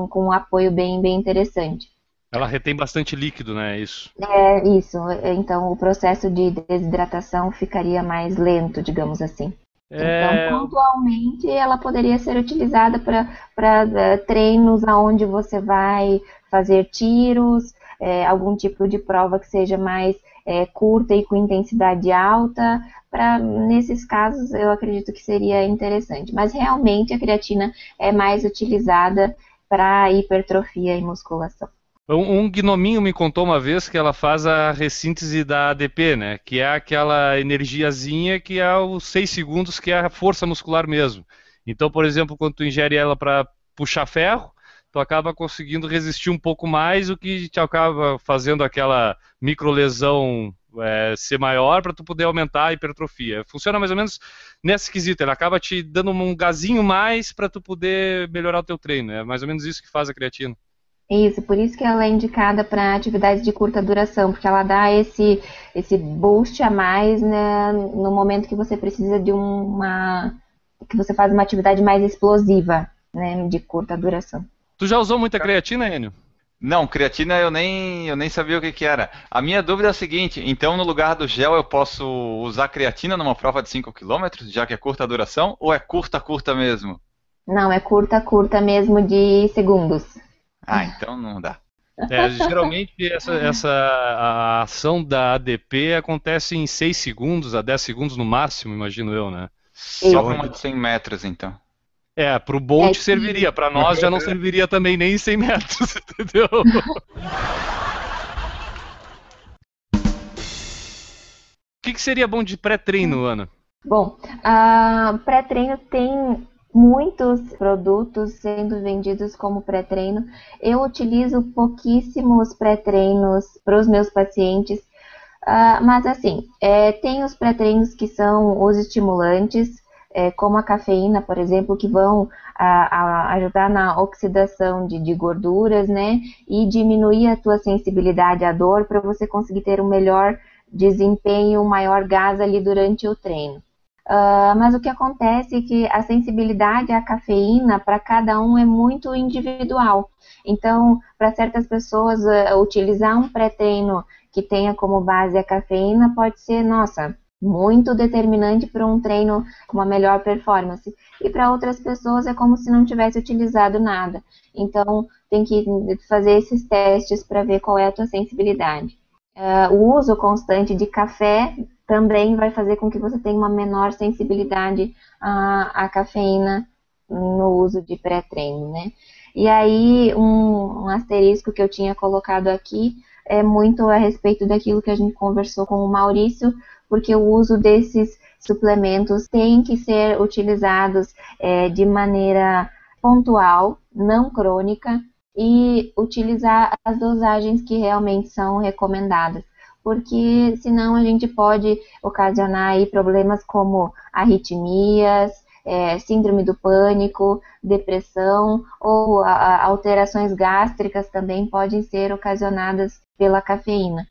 [SPEAKER 3] com um apoio bem, bem interessante.
[SPEAKER 1] Ela retém bastante líquido, né? Isso.
[SPEAKER 3] É isso. Então o processo de desidratação ficaria mais lento, digamos assim. É... Então, pontualmente, ela poderia ser utilizada para uh, treinos aonde você vai fazer tiros, é, algum tipo de prova que seja mais é, curta e com intensidade alta. Para nesses casos, eu acredito que seria interessante. Mas realmente a creatina é mais utilizada para hipertrofia e musculação.
[SPEAKER 1] Um, um, gnominho me contou uma vez que ela faz a ressíntese da ADP, né? Que é aquela energiazinha que é os 6 segundos, que é a força muscular mesmo. Então, por exemplo, quando tu ingere ela para puxar ferro, tu acaba conseguindo resistir um pouco mais, o que te acaba fazendo aquela microlesão é, ser maior para tu poder aumentar a hipertrofia. Funciona mais ou menos nesse quesito, ele acaba te dando um gazinho mais para tu poder melhorar o teu treino. É mais ou menos isso que faz a creatina.
[SPEAKER 3] Isso, por isso que ela é indicada para atividades de curta duração, porque ela dá esse, esse boost a mais né, no momento que você precisa de uma. que você faz uma atividade mais explosiva, né, de curta duração.
[SPEAKER 1] Tu já usou muita creatina, Enio?
[SPEAKER 2] Não, creatina eu nem, eu nem sabia o que, que era. A minha dúvida é a seguinte: então no lugar do gel eu posso usar creatina numa prova de 5 km, já que é curta duração, ou é curta, curta mesmo?
[SPEAKER 3] Não, é curta, curta mesmo de segundos.
[SPEAKER 2] Ah, então não dá.
[SPEAKER 1] É, geralmente essa, essa a ação da ADP acontece em 6 segundos a 10 segundos no máximo, imagino eu, né?
[SPEAKER 2] Só uma de 100 metros, então.
[SPEAKER 1] É, pro Bolt é que... serviria, para nós já não [laughs] serviria também nem em 100 metros, [laughs] entendeu? O que, que, seria bom de pré-treino, Ana?
[SPEAKER 3] Bom, uh, pré-treino tem muitos produtos sendo vendidos como pré-treino. Eu utilizo pouquíssimos pré-treinos para os meus pacientes, uh, mas assim, é, tem os pré-treinos que são os estimulantes, é, como a cafeína, por exemplo, que vão a, a ajudar na oxidação de, de, gorduras, né? E diminuir a tua sensibilidade à dor para você conseguir ter um melhor desempenhe um maior gás ali durante o treino. Uh, mas o que acontece é que a sensibilidade à cafeína para cada um é muito individual. Então, para certas pessoas, uh, utilizar um pré-treino que tenha como base a cafeína pode ser, nossa, muito determinante para um treino com uma melhor performance. E para outras pessoas é como se não tivesse utilizado nada. Então, tem que fazer esses testes para ver qual é a tua sensibilidade. Uh, o uso constante de café também vai fazer com que você tenha uma menor sensibilidade à, à cafeína no uso de pré-treino, né? E aí, um, um, asterisco que eu tinha colocado aqui é muito a respeito daquilo que a gente conversou com o Maurício, porque o uso desses suplementos tem que ser utilizados é, de maneira pontual, não crônica, e utilizar as dosagens que realmente são recomendadas porque senão a gente pode ocasionar problemas como arritmias, é, síndrome do pânico, depressão ou a, alterações gástricas também podem ser ocasionadas pela cafeína.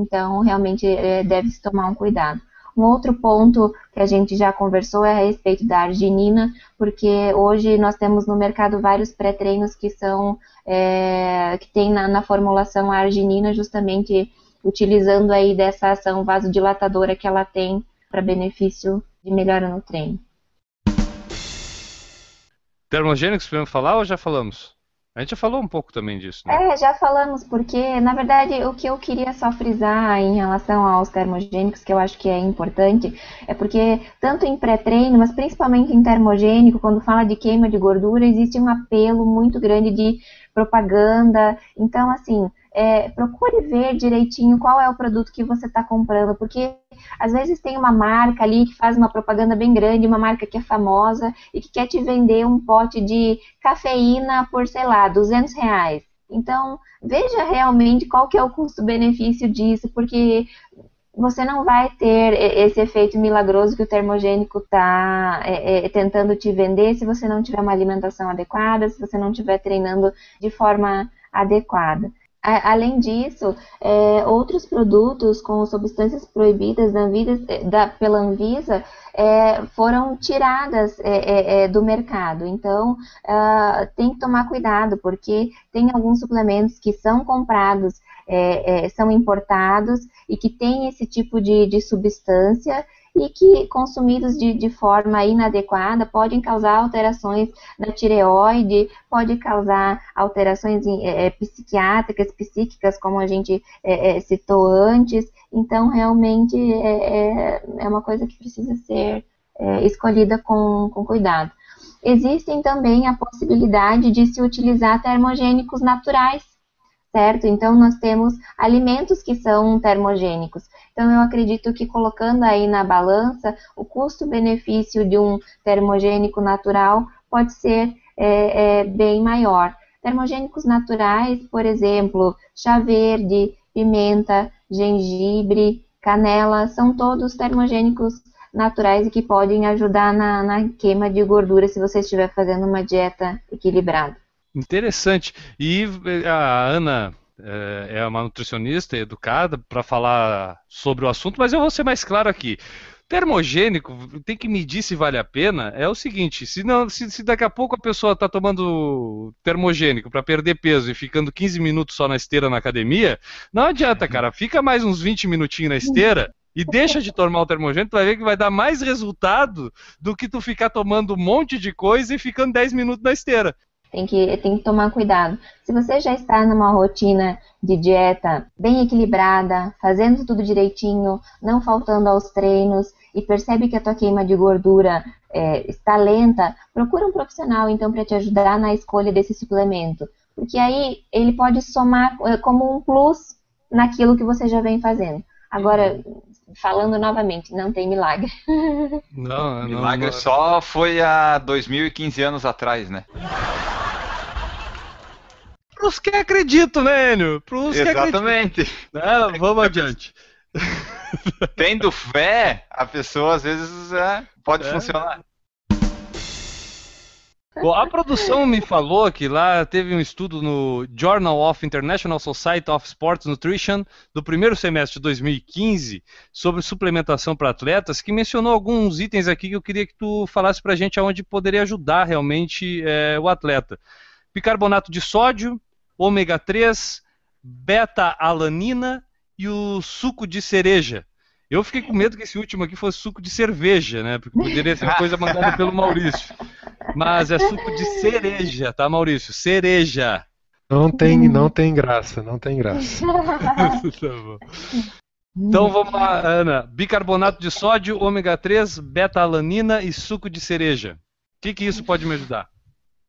[SPEAKER 3] Então, realmente é, deve-se tomar um cuidado. Um outro ponto que a gente já conversou é a respeito da arginina, porque hoje nós temos no mercado vários pré-treinos que são é, que tem na, na formulação a arginina justamente utilizando aí dessa ação vasodilatadora que ela tem para benefício de melhora no treino.
[SPEAKER 1] Termogênicos, podemos falar ou já falamos? A gente já falou um pouco também disso, né?
[SPEAKER 3] É, já falamos, porque, na verdade, o que eu queria só frisar em relação aos termogênicos, que eu acho que é importante, é porque, tanto em pré-treino, mas principalmente em termogênico, quando fala de queima de gordura, existe um apelo muito grande de propaganda. Então, assim, é, procure ver direitinho qual é o produto que você está comprando, porque às vezes tem uma marca ali que faz uma propaganda bem grande, uma marca que é famosa e que quer te vender um pote de cafeína por, sei lá, 200 reais. Então, veja realmente qual que é o custo-benefício disso, porque você não vai ter esse efeito milagroso que o termogênico está é, é, tentando te vender se você não tiver uma alimentação adequada, se você não estiver treinando de forma adequada. Além disso, é, outros produtos com substâncias proibidas da, da, pela Anvisa é, foram tiradas é, é, é do mercado. Então, uh, tem que tomar cuidado, porque tem alguns suplementos que são comprados, é, são importados e que têm esse tipo de, de substância e que, consumidos de, de forma inadequada, podem causar alterações na tireoide, pode causar alterações é, psiquiátricas, psíquicas, como a gente é, é, citou antes. Então, realmente, é, é, é uma coisa que precisa ser é, escolhida com, com cuidado. Existem também a possibilidade de se utilizar termogênicos naturais, certo? Então, nós temos alimentos que são termogênicos. Então, eu acredito que colocando aí na balança, o custo-benefício de um termogênico natural pode ser é, é, bem maior. Termogênicos naturais, por exemplo, chá verde, pimenta, gengibre, canela, são todos termogênicos naturais e que podem ajudar na, na queima de gordura se você estiver fazendo uma dieta equilibrada.
[SPEAKER 1] Interessante. E a Ana é, é uma nutricionista educada para falar sobre o assunto, mas eu vou ser mais claro aqui. Termogênico, tem que medir se vale a pena, é o seguinte, se, não, se, se daqui a pouco a pessoa está tomando termogênico para perder peso e ficando 15 minutos só na esteira na academia, não adianta, cara, fica mais uns 20 minutinhos na esteira e deixa de tomar o termogênico, tu vai ver que vai dar mais resultado do que tu ficar tomando um monte de coisa e ficando 10 minutos na esteira.
[SPEAKER 3] Tem que, tem que tomar cuidado. Se você já está numa rotina de dieta bem equilibrada, fazendo tudo direitinho, não faltando aos treinos e percebe que a tua queima de gordura é, está lenta, procura um profissional então para te ajudar na escolha desse suplemento, porque aí ele pode somar é, como um plus naquilo que você já vem fazendo. Agora, falando novamente, não tem milagre. [laughs]
[SPEAKER 2] Não, não milagre não, só foi há 2015 anos atrás, né?
[SPEAKER 1] Pros que acreditam, né, Enio?
[SPEAKER 2] Pros Exatamente.
[SPEAKER 1] Que acreditam. vamos adiante.
[SPEAKER 2] Tendo fé, a pessoa às vezes é, pode é. funcionar.
[SPEAKER 1] Bom, a produção me falou que lá teve um estudo no Journal of International Society of Sports Nutrition do primeiro semestre de 2015 sobre suplementação para atletas, que mencionou alguns itens aqui que eu queria que tu falasse para a gente aonde poderia ajudar realmente é, o atleta. Bicarbonato de sódio, ômega 3, beta-alanina e o suco de cereja. Eu fiquei com medo que esse último aqui fosse suco de cerveja, né? Porque poderia ser uma coisa [laughs] mandada pelo Maurício. Mas é suco de cereja, tá, Maurício? Cereja.
[SPEAKER 4] Não tem, não tem graça, não tem graça. [laughs]
[SPEAKER 1] Tá então vamos lá, Ana. Bicarbonato de sódio, ômega 3, beta-alanina e suco de cereja. O que, que isso pode me ajudar?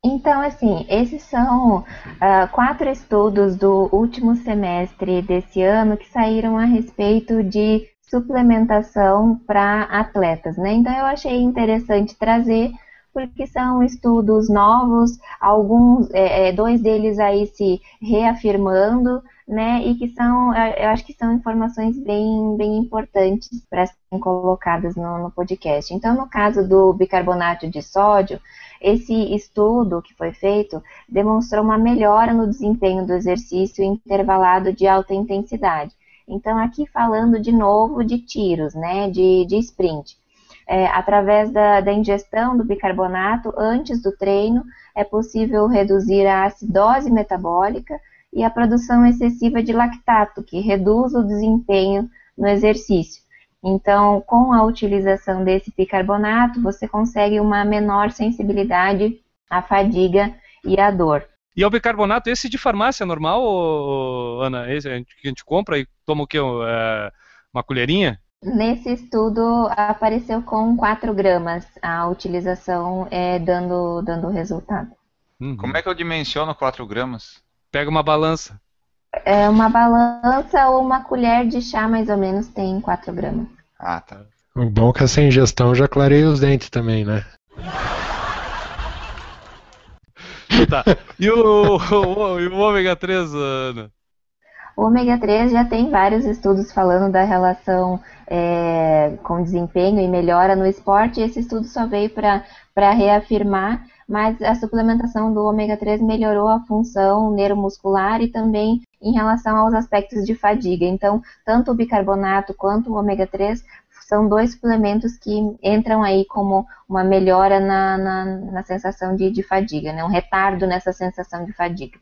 [SPEAKER 3] Então, assim, esses são uh, quatro estudos do último semestre desse ano que saíram a respeito de suplementação para atletas, né? Então, eu achei interessante trazer porque são estudos novos, alguns, é, é, dois deles aí se reafirmando, né, e que são, é, eu acho que são informações bem, bem importantes para serem colocadas no, no podcast. Então, no caso do bicarbonato de sódio, esse estudo que foi feito demonstrou uma melhora no desempenho do exercício intervalado de alta intensidade. Então, aqui falando de novo de tiros, né, de, de sprint. É, através da, da, ingestão do bicarbonato antes do treino, é possível reduzir a acidose metabólica e a produção excessiva de lactato, que reduz o desempenho no exercício. Então, com a utilização desse bicarbonato, você consegue uma menor sensibilidade à fadiga e à dor.
[SPEAKER 1] E o bicarbonato, esse de farmácia normal, Ana? Esse que a gente compra e toma o quê? É, uma colherinha?
[SPEAKER 3] Nesse estudo apareceu com 4 gramas a utilização é, dando, dando resultado.
[SPEAKER 2] Uhum. Como é que eu dimensiono 4 gramas?
[SPEAKER 1] Pega uma balança.
[SPEAKER 3] É uma balança ou uma colher de chá, mais ou menos, tem 4 gramas.
[SPEAKER 2] Ah, tá.
[SPEAKER 4] O bom é que essa ingestão já clareia os dentes também, né?
[SPEAKER 1] tá. E o, o, o ômega 3, Ana?
[SPEAKER 3] O ômega 3 já tem vários estudos falando da relação é, com desempenho e melhora no esporte. Esse estudo só veio para reafirmar mas a suplementação do ômega 3 melhorou a função neuromuscular e também em relação aos aspectos de fadiga. Então, tanto o bicarbonato quanto o ômega 3 são dois suplementos que entram aí como uma melhora na, na, na sensação de, de, fadiga, né? um retardo nessa sensação de fadiga.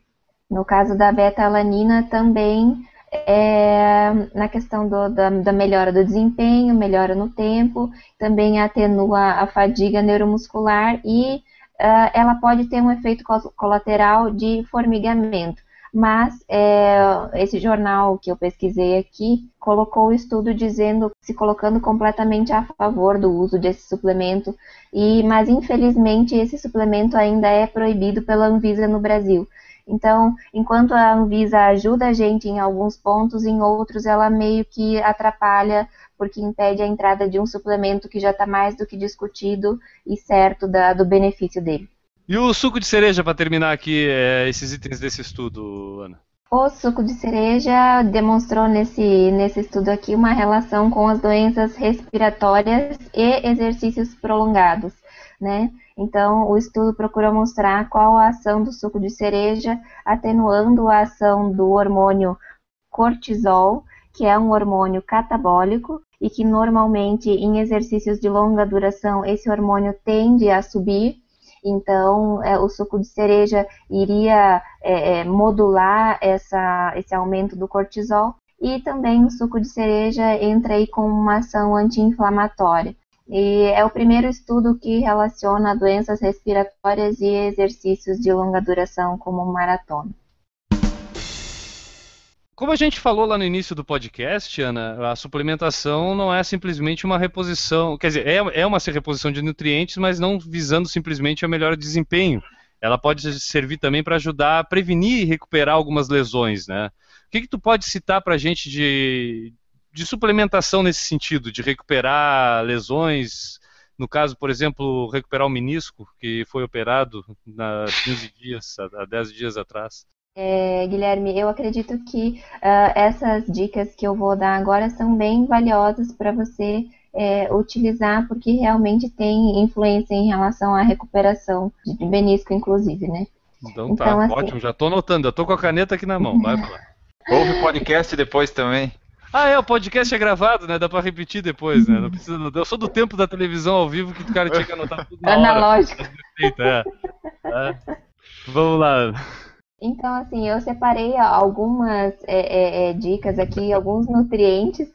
[SPEAKER 3] No caso da beta-alanina, também é, na questão do, da, da, melhora do desempenho, melhora no tempo, também atenua a fadiga neuromuscular e uh, ela pode ter um efeito colateral de formigamento. Mas é, esse jornal que eu pesquisei aqui colocou o estudo dizendo, se colocando completamente a favor do uso desse suplemento, e mas infelizmente esse suplemento ainda é proibido pela Anvisa no Brasil. Então, enquanto a Anvisa ajuda a gente em alguns pontos, em outros ela meio que atrapalha porque impede a entrada de um suplemento que já está mais do que discutido e certo da, do benefício dele.
[SPEAKER 1] E o suco de cereja, para terminar aqui, é, esses itens desse estudo, Ana?
[SPEAKER 3] O suco de cereja demonstrou nesse, nesse estudo aqui uma relação com as doenças respiratórias e exercícios prolongados, né? Então, o estudo procurou mostrar qual a ação do suco de cereja, atenuando a ação do hormônio cortisol, que é um hormônio catabólico, e que normalmente em exercícios de longa duração esse hormônio tende a subir. Então, é, o suco de cereja iria é, é, modular essa, esse aumento do cortisol. E também o suco de cereja entra aí com uma ação anti-inflamatória. E é o primeiro estudo que relaciona doenças respiratórias e exercícios de longa duração como maratona.
[SPEAKER 1] Como a gente falou lá no início do podcast, Ana, a suplementação não é simplesmente uma reposição, quer dizer, é, é uma reposição de nutrientes, mas não visando simplesmente a melhor desempenho. Ela pode servir também para ajudar a prevenir e recuperar algumas lesões, né? O que, que tu pode citar para a gente de, de suplementação nesse sentido, de recuperar lesões, no caso, por exemplo, recuperar o menisco, que foi operado há [laughs] 15 dias, há 10 dias atrás?
[SPEAKER 3] É, Guilherme, eu acredito que uh, essas dicas que eu vou dar agora são bem valiosas para você é, utilizar porque realmente tem influência em relação à recuperação de menisco, inclusive, né?
[SPEAKER 1] Então, tá, então, assim... ótimo, já estou anotando, eu estou com a caneta aqui na mão, vai falar. [laughs]
[SPEAKER 2] Ouve o podcast depois também.
[SPEAKER 1] Ah, é, o podcast é gravado, né? Dá pra repetir depois, né? Não precisa. Eu sou do tempo da televisão ao vivo que o cara tinha que anotar tudo na
[SPEAKER 3] Analógico.
[SPEAKER 1] Hora. É. É. Vamos lá.
[SPEAKER 3] Então, assim, eu separei algumas é, é, é, dicas aqui, alguns nutrientes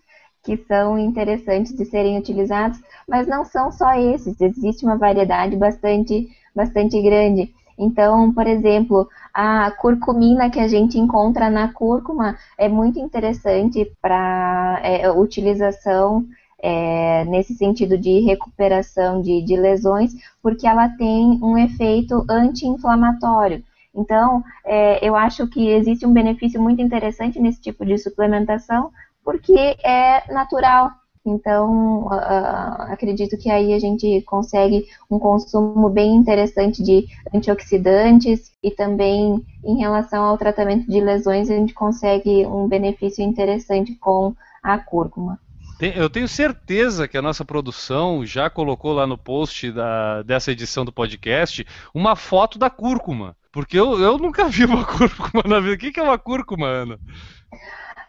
[SPEAKER 3] que são interessantes de serem utilizados, mas não são só esses, existe uma variedade bastante, bastante grande. Então, por exemplo, a curcumina que a gente encontra na cúrcuma é muito interessante para é, utilização é, nesse sentido de recuperação de, de lesões, porque ela tem um efeito anti-inflamatório. Então, é, eu acho que existe um benefício muito interessante nesse tipo de suplementação, porque é natural. Então, uh, acredito que aí a gente consegue um consumo bem interessante de antioxidantes e também em relação ao tratamento de lesões, a gente consegue um benefício interessante com a cúrcuma.
[SPEAKER 1] Eu tenho certeza que a nossa produção já colocou lá no post da, dessa edição do podcast uma foto da cúrcuma. Porque eu, eu nunca [laughs] vi uma cúrcuma na vida. O que é uma cúrcuma, Ana?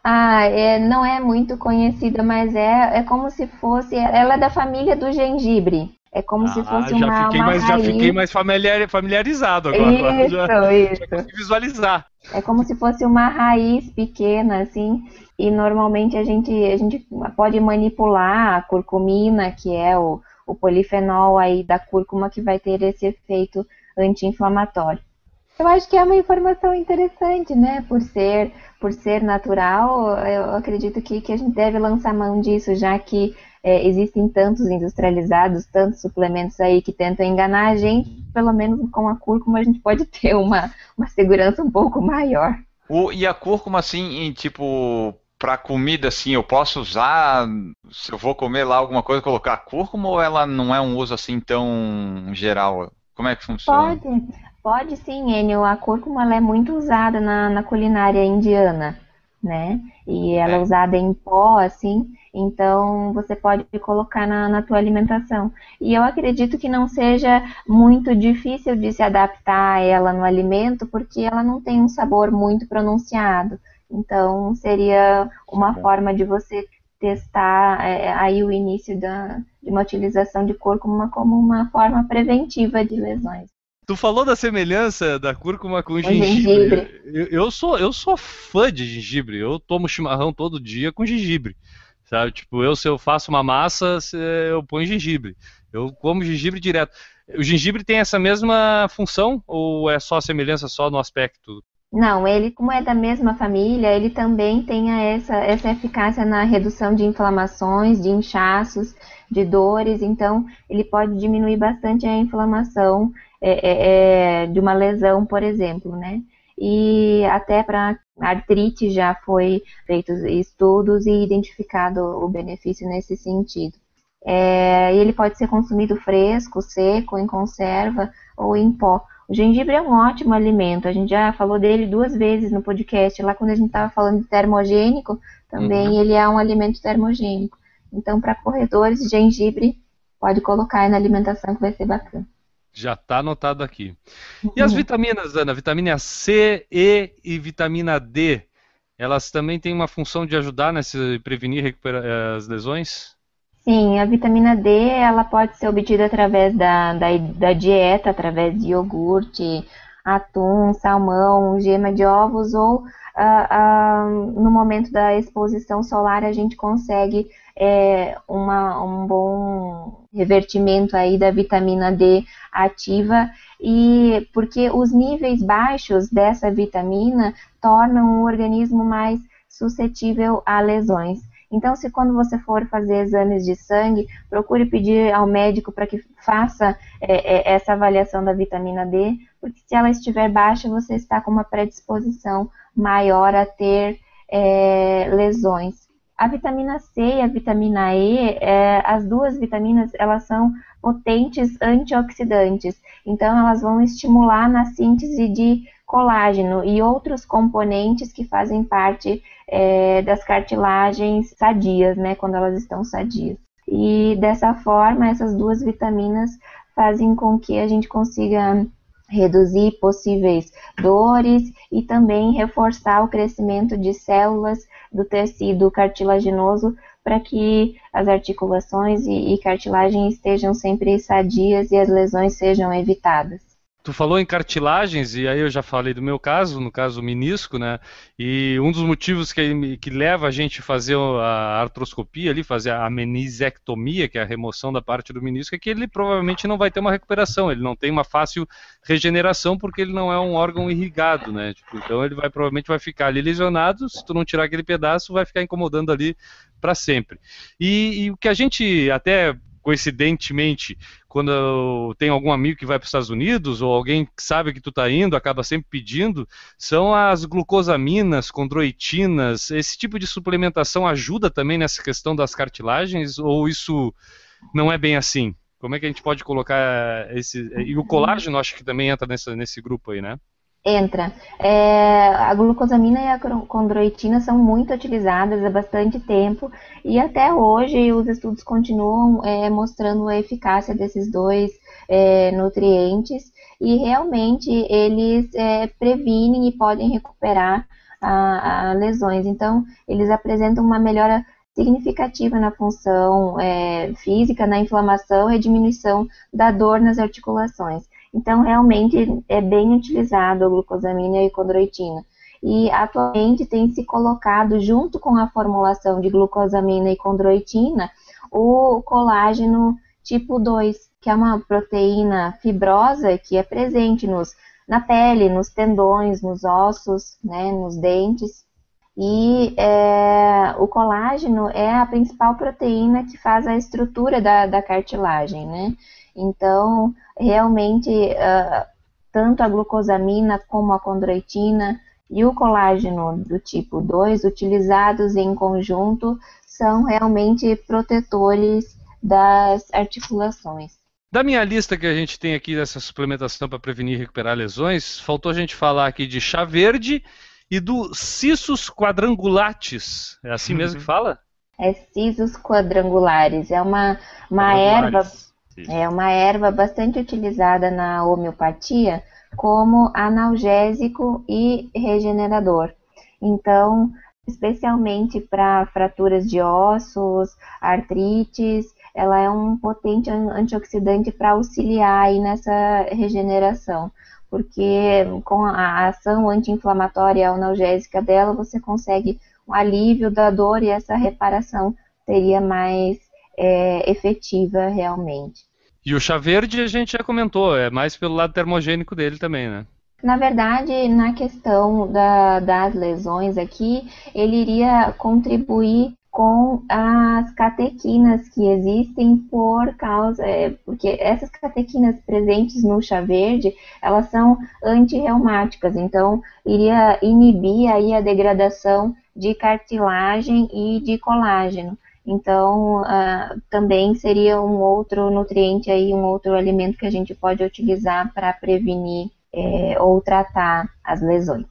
[SPEAKER 3] Ah, é, não é muito conhecida, mas é, é como se fosse. Ela é da família do gengibre. É como ah, se fosse
[SPEAKER 1] já
[SPEAKER 3] uma,
[SPEAKER 1] fiquei
[SPEAKER 3] uma
[SPEAKER 1] mais,
[SPEAKER 3] raiz.
[SPEAKER 1] Já fiquei mais familiar, familiarizado agora.
[SPEAKER 3] Isso,
[SPEAKER 1] já,
[SPEAKER 3] isso.
[SPEAKER 1] Já consegui visualizar.
[SPEAKER 3] É como se fosse uma raiz pequena, assim. E normalmente a gente, a gente pode manipular a curcumina, que é o, o polifenol aí da cúrcuma, que vai ter esse efeito anti-inflamatório. Eu acho que é uma informação interessante, né? Por ser, por ser natural, eu acredito que, que a gente deve lançar mão disso, já que é, existem tantos industrializados, tantos suplementos aí que tentam enganar a gente, pelo menos com a cúrcuma a gente pode ter uma, uma segurança um pouco maior.
[SPEAKER 2] O, e a cúrcuma, assim, em, tipo, para comida, assim, eu posso usar, se eu vou comer lá alguma coisa, colocar cúrcuma ou ela não é um uso assim tão geral? Como é que funciona?
[SPEAKER 3] Pode. Pode sim, Enio. A cúrcuma ela é muito usada na, na culinária indiana, né? E ela é. é usada em pó, assim, então você pode colocar na, na tua alimentação. E eu acredito que não seja muito difícil de se adaptar a ela no alimento, porque ela não tem um sabor muito pronunciado. Então seria uma forma de você testar é, aí o início da, de uma utilização de cúrcuma como uma forma preventiva de lesões.
[SPEAKER 1] Tu falou da semelhança da cúrcuma com gengibre. gengibre. Eu, eu, sou, eu sou fã de gengibre. Eu tomo chimarrão todo dia com gengibre. Sabe? Tipo, eu se eu faço uma massa, eu ponho gengibre. Eu como gengibre direto. O gengibre tem essa mesma função ou é só semelhança só no aspecto?
[SPEAKER 3] Não, ele, como é da mesma família, ele também tem essa, essa eficácia na redução de inflamações, de inchaços, de dores, então ele pode diminuir bastante a inflamação é, é, é, de uma lesão, por exemplo, né? E até para artrite já foi feitos estudos e identificado o benefício nesse sentido. É, ele pode ser consumido fresco, seco, em conserva ou em pó. O gengibre é um ótimo alimento. A gente já falou dele duas vezes no podcast. Lá quando a gente estava falando de termogênico, também uhum. ele é um alimento termogênico. Então, para corredores, gengibre pode colocar aí na alimentação que vai ser bacana.
[SPEAKER 1] Já está anotado aqui. E as uhum. vitaminas, Ana? Vitamina C, E e vitamina D, elas também têm uma função de ajudar nessa prevenir recuperar eh, as lesões?
[SPEAKER 3] Sim, a vitamina D ela pode ser obtida através da, da, da dieta, através de iogurte, atum, salmão, gema de ovos ou uh, uh, no momento da exposição solar a gente consegue é, uma, um bom revertimento aí da vitamina D ativa e porque os níveis baixos dessa vitamina tornam o organismo mais suscetível a lesões. Então, se quando você for fazer exames de sangue, procure pedir ao médico para que faça é, é, essa avaliação da vitamina D, porque se ela estiver baixa, você está com uma predisposição maior a ter é, lesões. A vitamina C e a vitamina E, é, as duas vitaminas, elas são potentes antioxidantes. Então, elas vão estimular na síntese de colágeno e outros componentes que fazem parte é, das cartilagens sadias, né, quando elas estão sadias. E dessa forma, essas duas vitaminas fazem com que a gente consiga reduzir possíveis dores e também reforçar o crescimento de células do tecido cartilaginoso para que as articulações e, e cartilagem estejam sempre sadias e as lesões sejam evitadas.
[SPEAKER 1] Tu falou em cartilagens, e aí eu já falei do meu caso, no caso o menisco, né? E um dos motivos que, que leva a gente a fazer a artroscopia ali, fazer a menisectomia, que é a remoção da parte do menisco, é que ele provavelmente não vai ter uma recuperação, ele não tem uma fácil regeneração porque ele não é um órgão irrigado, né? Tipo, então ele vai provavelmente vai ficar ali lesionado, se tu não tirar aquele pedaço, vai ficar incomodando ali para sempre. E, e o que a gente até coincidentemente, quando tem algum amigo que vai para os Estados Unidos ou alguém que sabe que tu está indo, acaba sempre pedindo, são as glucosaminas, condroitinas. Esse tipo de suplementação ajuda também nessa questão das cartilagens ou isso não é bem assim? Como é que a gente pode colocar esse. E o colágeno acho que também entra nessa, nesse grupo aí, né?
[SPEAKER 3] Entra. É, a glucosamina e a condroitina são muito utilizadas há bastante tempo e até hoje os estudos continuam é, mostrando a eficácia desses dois é, nutrientes e realmente eles é, previnem e podem recuperar a, a lesões. Então, eles apresentam uma melhora significativa na função é, física, na inflamação e diminuição da dor nas articulações. Então, realmente é bem utilizado a glucosamina e a condroitina. E atualmente tem se colocado, junto com a formulação de glucosamina e condroitina, o colágeno tipo 2, que é uma proteína fibrosa que é presente nos, na pele, nos tendões, nos ossos, né, nos dentes. E é, o colágeno é a principal proteína que faz a estrutura da, da cartilagem, né? Então, realmente, uh, tanto a glucosamina como a condroitina e o colágeno do tipo 2, utilizados em conjunto, são realmente protetores das articulações.
[SPEAKER 1] Da minha lista que a gente tem aqui dessa suplementação para prevenir e recuperar lesões, faltou a gente falar aqui de chá verde e do Cissus quadrangulatis. É assim mesmo que fala?
[SPEAKER 3] É Cissus quadrangulares. É uma, uma erva é uma erva bastante utilizada na homeopatia como analgésico e regenerador. Então, especialmente para fraturas de ossos, artrites, ela é um potente antioxidante para auxiliar aí nessa regeneração, porque com a ação anti-inflamatória analgésica dela, você consegue um alívio da dor e essa reparação seria mais é, efetiva realmente.
[SPEAKER 1] E o chá verde a gente já comentou, é mais pelo lado termogênico dele também, né?
[SPEAKER 3] Na verdade, na questão da, das lesões aqui, ele iria contribuir com as catequinas que existem por causa, é, porque essas catequinas presentes no chá verde, elas são antirreumáticas, então iria inibir aí a degradação de cartilagem e de colágeno. Então, uh, também seria um outro nutriente aí, um outro alimento que a gente pode utilizar para prevenir é, ou tratar as lesões.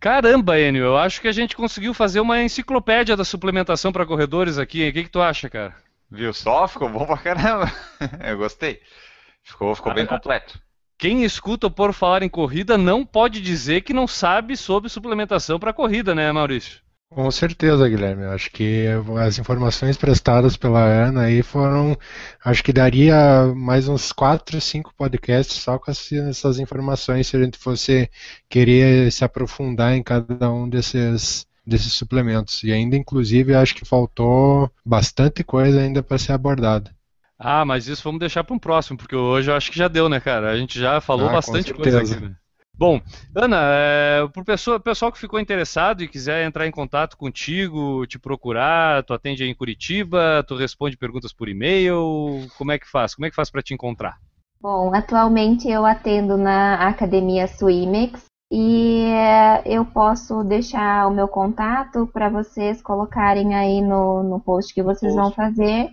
[SPEAKER 1] Caramba, Enio, eu acho que a gente conseguiu fazer uma enciclopédia da suplementação para corredores aqui. Hein? O que, que tu acha, cara?
[SPEAKER 2] Viu só? Ficou bom pra caramba. [laughs] eu gostei. Ficou, ficou bem completo.
[SPEAKER 1] Quem escuta o Por Falar em Corrida não pode dizer que não sabe sobre suplementação para corrida, né, Maurício?
[SPEAKER 4] Com certeza, Guilherme. Acho que as informações prestadas pela Ana aí foram. Acho que daria mais uns 4, 5 podcasts só com essas informações se a gente fosse querer se aprofundar em cada um desses, desses suplementos. E ainda, inclusive, acho que faltou bastante coisa ainda para ser abordada.
[SPEAKER 1] Ah, mas isso vamos deixar para um próximo, porque hoje eu acho que já deu, né, cara? A gente já falou ah, bastante coisa aqui. Né? Bom, Ana, é, para o pessoal, pessoal, que ficou interessado e quiser entrar em contato contigo, te procurar, tu atende aí em Curitiba, tu responde perguntas por e-mail, como é que faz? Como é que faz para te encontrar?
[SPEAKER 3] Bom, atualmente eu atendo na Academia Swimex e é, eu posso deixar o meu contato para vocês colocarem aí no, no post que vocês post. vão fazer.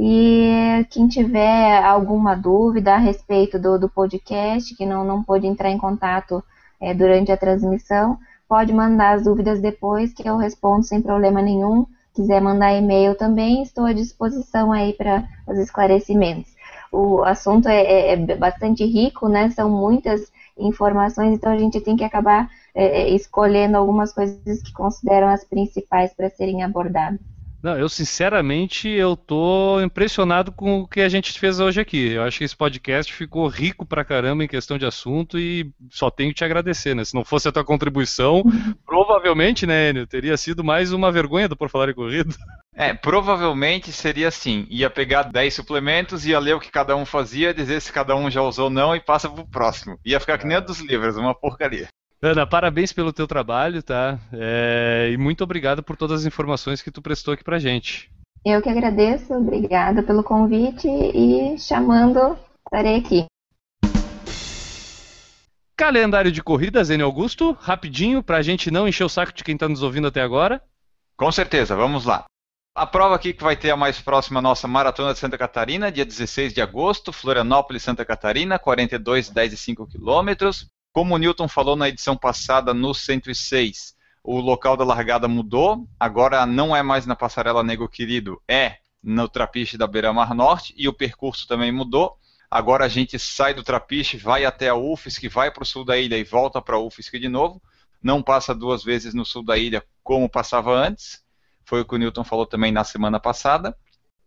[SPEAKER 3] E quem tiver alguma dúvida a respeito do, do podcast, que não, não pôde entrar em contato é, durante a transmissão, pode mandar as dúvidas depois, que eu respondo sem problema nenhum. quiser mandar e-mail também, estou à disposição aí para os esclarecimentos. O assunto é, é, é, bastante rico, né? São muitas informações, então a gente tem que acabar é, é escolhendo algumas coisas que consideram as principais para serem abordadas.
[SPEAKER 1] Não, eu sinceramente eu tô impressionado com o que a gente fez hoje aqui. Eu acho que esse podcast ficou rico pra caramba em questão de assunto e só tenho que te agradecer, né? Se não fosse a tua contribuição, [laughs] provavelmente, né, Enio, teria sido mais uma vergonha do Por Falar em Corrida.
[SPEAKER 2] É, provavelmente seria assim, ia pegar 10 suplementos, ia ler o que cada um fazia, dizer se cada um já usou ou não e passa pro próximo. Ia ficar que nem a dos livros, uma porcaria.
[SPEAKER 1] Ana, parabéns pelo teu trabalho, tá? É, e muito obrigado por todas as informações que tu prestou aqui pra gente.
[SPEAKER 3] Eu que agradeço, obrigada pelo convite e chamando, estarei aqui.
[SPEAKER 1] Calendário de corridas, N. Augusto, rapidinho, pra gente não encher o saco de quem tá nos ouvindo até agora.
[SPEAKER 2] Com certeza, vamos lá. A prova aqui que vai ter a mais próxima nossa Maratona de Santa Catarina, dia 16 de agosto, Florianópolis, Santa Catarina, 42, 10 e 5 quilômetros. Como o Newton falou na edição passada, no 106, o local da largada mudou. Agora não é mais na Passarela Nego Querido, é no Trapiche da Beira Mar Norte e o percurso também mudou. Agora a gente sai do Trapiche, vai até a UFSC, vai para o sul da ilha e volta para a UFSC de novo. Não passa duas vezes no sul da ilha como passava antes. Foi o que o Newton falou também na semana passada.